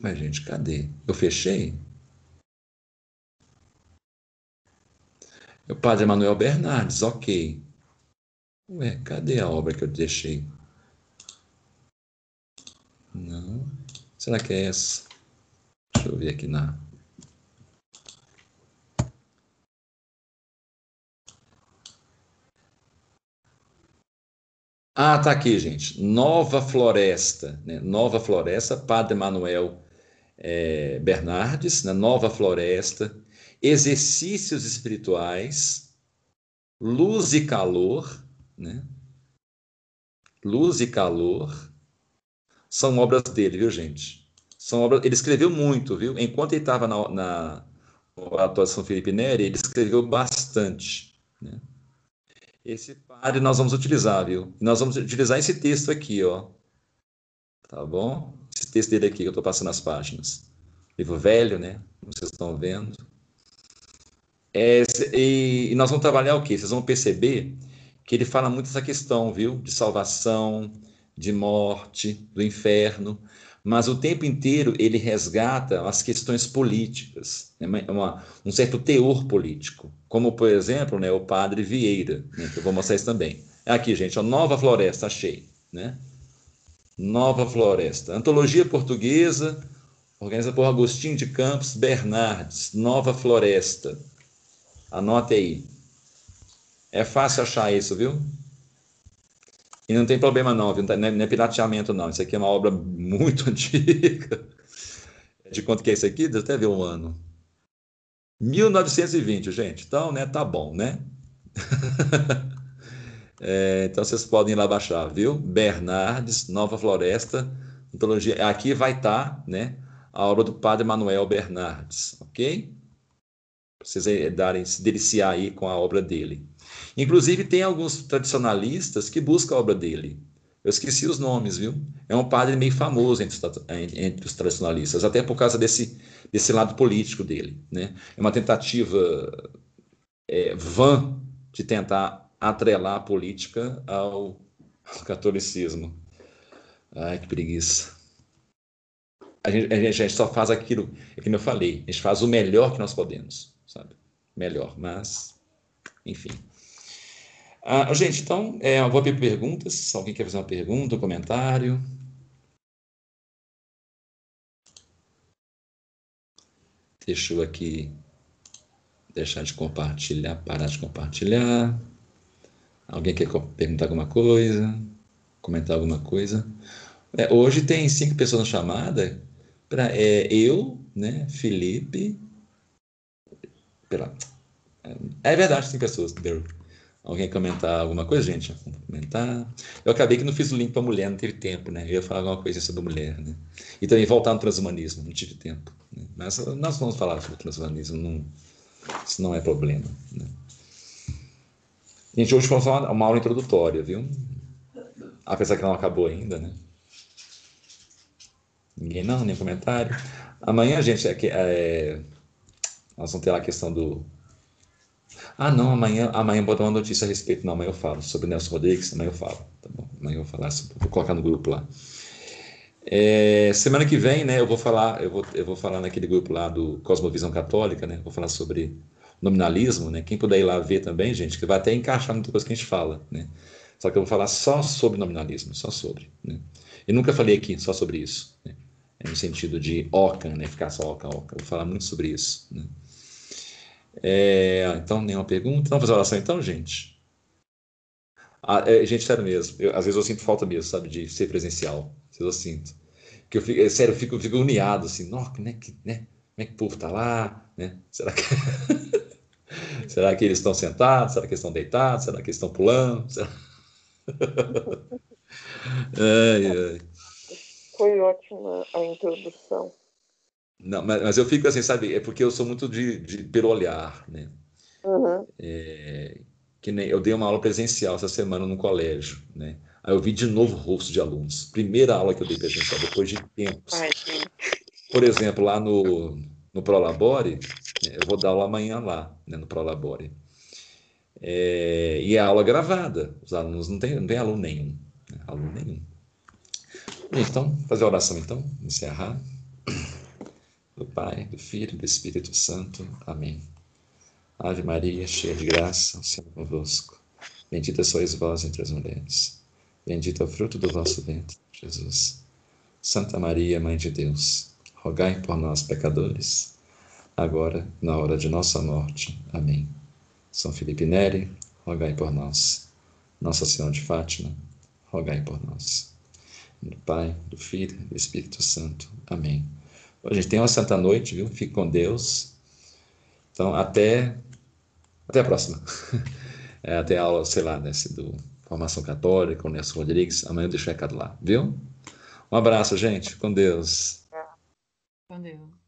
Mas, gente, cadê? Eu fechei? O padre Manuel Bernardes, ok. Ué, cadê a obra que eu deixei? Não. Será que é essa? Deixa eu ver aqui na. Ah, tá aqui, gente. Nova Floresta, né? Nova Floresta, Padre Manuel é, Bernardes, né? Nova Floresta, Exercícios Espirituais, Luz e Calor, né? Luz e Calor, são obras dele, viu, gente? São obras, ele escreveu muito, viu? Enquanto ele estava na, na atuação Felipe Neri, ele escreveu bastante, né? Esse padre nós vamos utilizar, viu? Nós vamos utilizar esse texto aqui, ó. Tá bom? Esse texto dele aqui que eu estou passando as páginas. Livro velho, né? Como vocês estão vendo. É, e, nós vamos trabalhar o quê? Vocês vão perceber que ele fala muito essa questão, viu? De salvação, de morte, do inferno, mas o tempo inteiro ele resgata as questões políticas, né? Uma, um certo teor político, como por exemplo né, o padre Vieira, né, que eu vou mostrar isso também. É aqui, gente, a Nova Floresta, achei. Né? Nova Floresta. Antologia portuguesa, organizada por Agostinho de Campos Bernardes, Nova Floresta. Anote aí. É fácil achar isso, viu? E não tem problema não, viu? Não, é, não é pirateamento não. Isso aqui é uma obra muito (laughs) antiga. De quanto que é isso aqui? Deixa eu até ver um ano. 1920, gente. Então, né, tá bom, né? (laughs) é, então vocês podem ir lá baixar, viu? Bernardes, Nova Floresta, antologia. Aqui vai estar, tá, né, a obra do Padre Manuel Bernardes, ok? Pra vocês eh, darem, se deliciar aí com a obra dele. Inclusive, tem alguns tradicionalistas que buscam a obra dele. Eu esqueci os nomes, viu? É um padre meio famoso entre os, entre os tradicionalistas, até por causa desse, desse lado político dele. Né? É uma tentativa é, vã de tentar atrelar a política ao, (laughs) catolicismo. Ai, que preguiça. A gente, a gente, a gente só faz aquilo, é que eu falei, a gente faz o melhor que nós podemos, sabe? Melhor, mas, enfim. Ah, gente, então, é, eu vou abrir perguntas. Se alguém quer fazer uma pergunta, um comentário. Deixa eu aqui deixar de compartilhar, parar de compartilhar. Alguém quer perguntar alguma coisa? Comentar alguma coisa? É, hoje tem cinco pessoas na chamada. Pra, é, eu, né, Felipe. Pera, é, é verdade, cinco pessoas. Alguém comentar alguma coisa, gente? Comentar. Eu acabei que não fiz o link para mulher, não teve tempo, né? Eu ia falar alguma coisa sobre mulher, né? E também voltar no transhumanismo, não tive tempo. Né? Mas nós vamos falar sobre transhumanismo, não, isso não é problema. Né? Gente, hoje vamos falar uma aula introdutória, viu? Apesar que não acabou ainda, né? Ninguém não, nem comentário. Amanhã, gente, é, é, nós vamos ter lá a questão do ah, não, amanhã, amanhã vou dar uma notícia a respeito. Não, amanhã eu falo sobre Nelson Rodrigues, amanhã eu falo. Tá bom? Amanhã eu vou falar, vou colocar no grupo lá. É, semana que vem, né, eu vou falar, eu vou, eu vou falar naquele grupo lá do Cosmovisão Católica, né, vou falar sobre nominalismo, né, quem puder ir lá ver também, gente, que vai até encaixar muita coisa que a gente fala, né, só que eu vou falar só sobre nominalismo, só sobre, né, e nunca falei aqui só sobre isso, né, no sentido de oca, né, ficar só oca, oca, eu vou falar muito sobre isso, né, é, então, nenhuma pergunta. Vamos fazer oração então, gente? Ah, é, gente, sério mesmo. Eu, às vezes eu sinto falta mesmo, sabe, de ser presencial. Às vezes eu sinto. que eu fico, é sério, eu fico, fico uniado, assim, nossa, né, que, né, como é que o povo está lá, né? Será que, (laughs) será que eles estão sentados? Será que eles estão deitados? Será que eles estão pulando? Será... (laughs) ai, ai. Foi ótima a introdução. Não, mas, mas, eu fico assim, sabe? É porque eu sou muito de, de pelo olhar, né? Uhum. É, que nem eu dei uma aula presencial essa semana no colégio, né? Aí eu vi de novo o rosto de alunos. Primeira aula que eu dei presencial, depois de tempos. Ai, Por exemplo, lá no, no Prolabore, né, eu vou dar aula amanhã lá, né, no Prolabore. É, e é aula gravada. Os alunos não tem, não tem aluno nenhum. Né, aluno nenhum. Então, fazer a oração então, encerrar. Do Pai, do Filho e do Espírito Santo. Amém. Ave Maria, cheia de graça, o Senhor é convosco. Bendita sois vós entre as mulheres. Bendito é o fruto do vosso ventre, Jesus. Santa Maria, Mãe de Deus, rogai por nós, pecadores, agora na hora de nossa morte. Amém. São Felipe Neri, rogai por nós. Nossa Senhora de Fátima, rogai por nós. Do Pai, do Filho e do Espírito Santo. Amém. A gente tem uma santa noite, viu? Fique com Deus. Então, até, até a próxima. (laughs) É, até a aula, sei lá, desse do Formação Católica, o Nelson Rodrigues. Amanhã eu deixo o recado lá, viu? Um abraço, gente. Com Deus. Com Deus.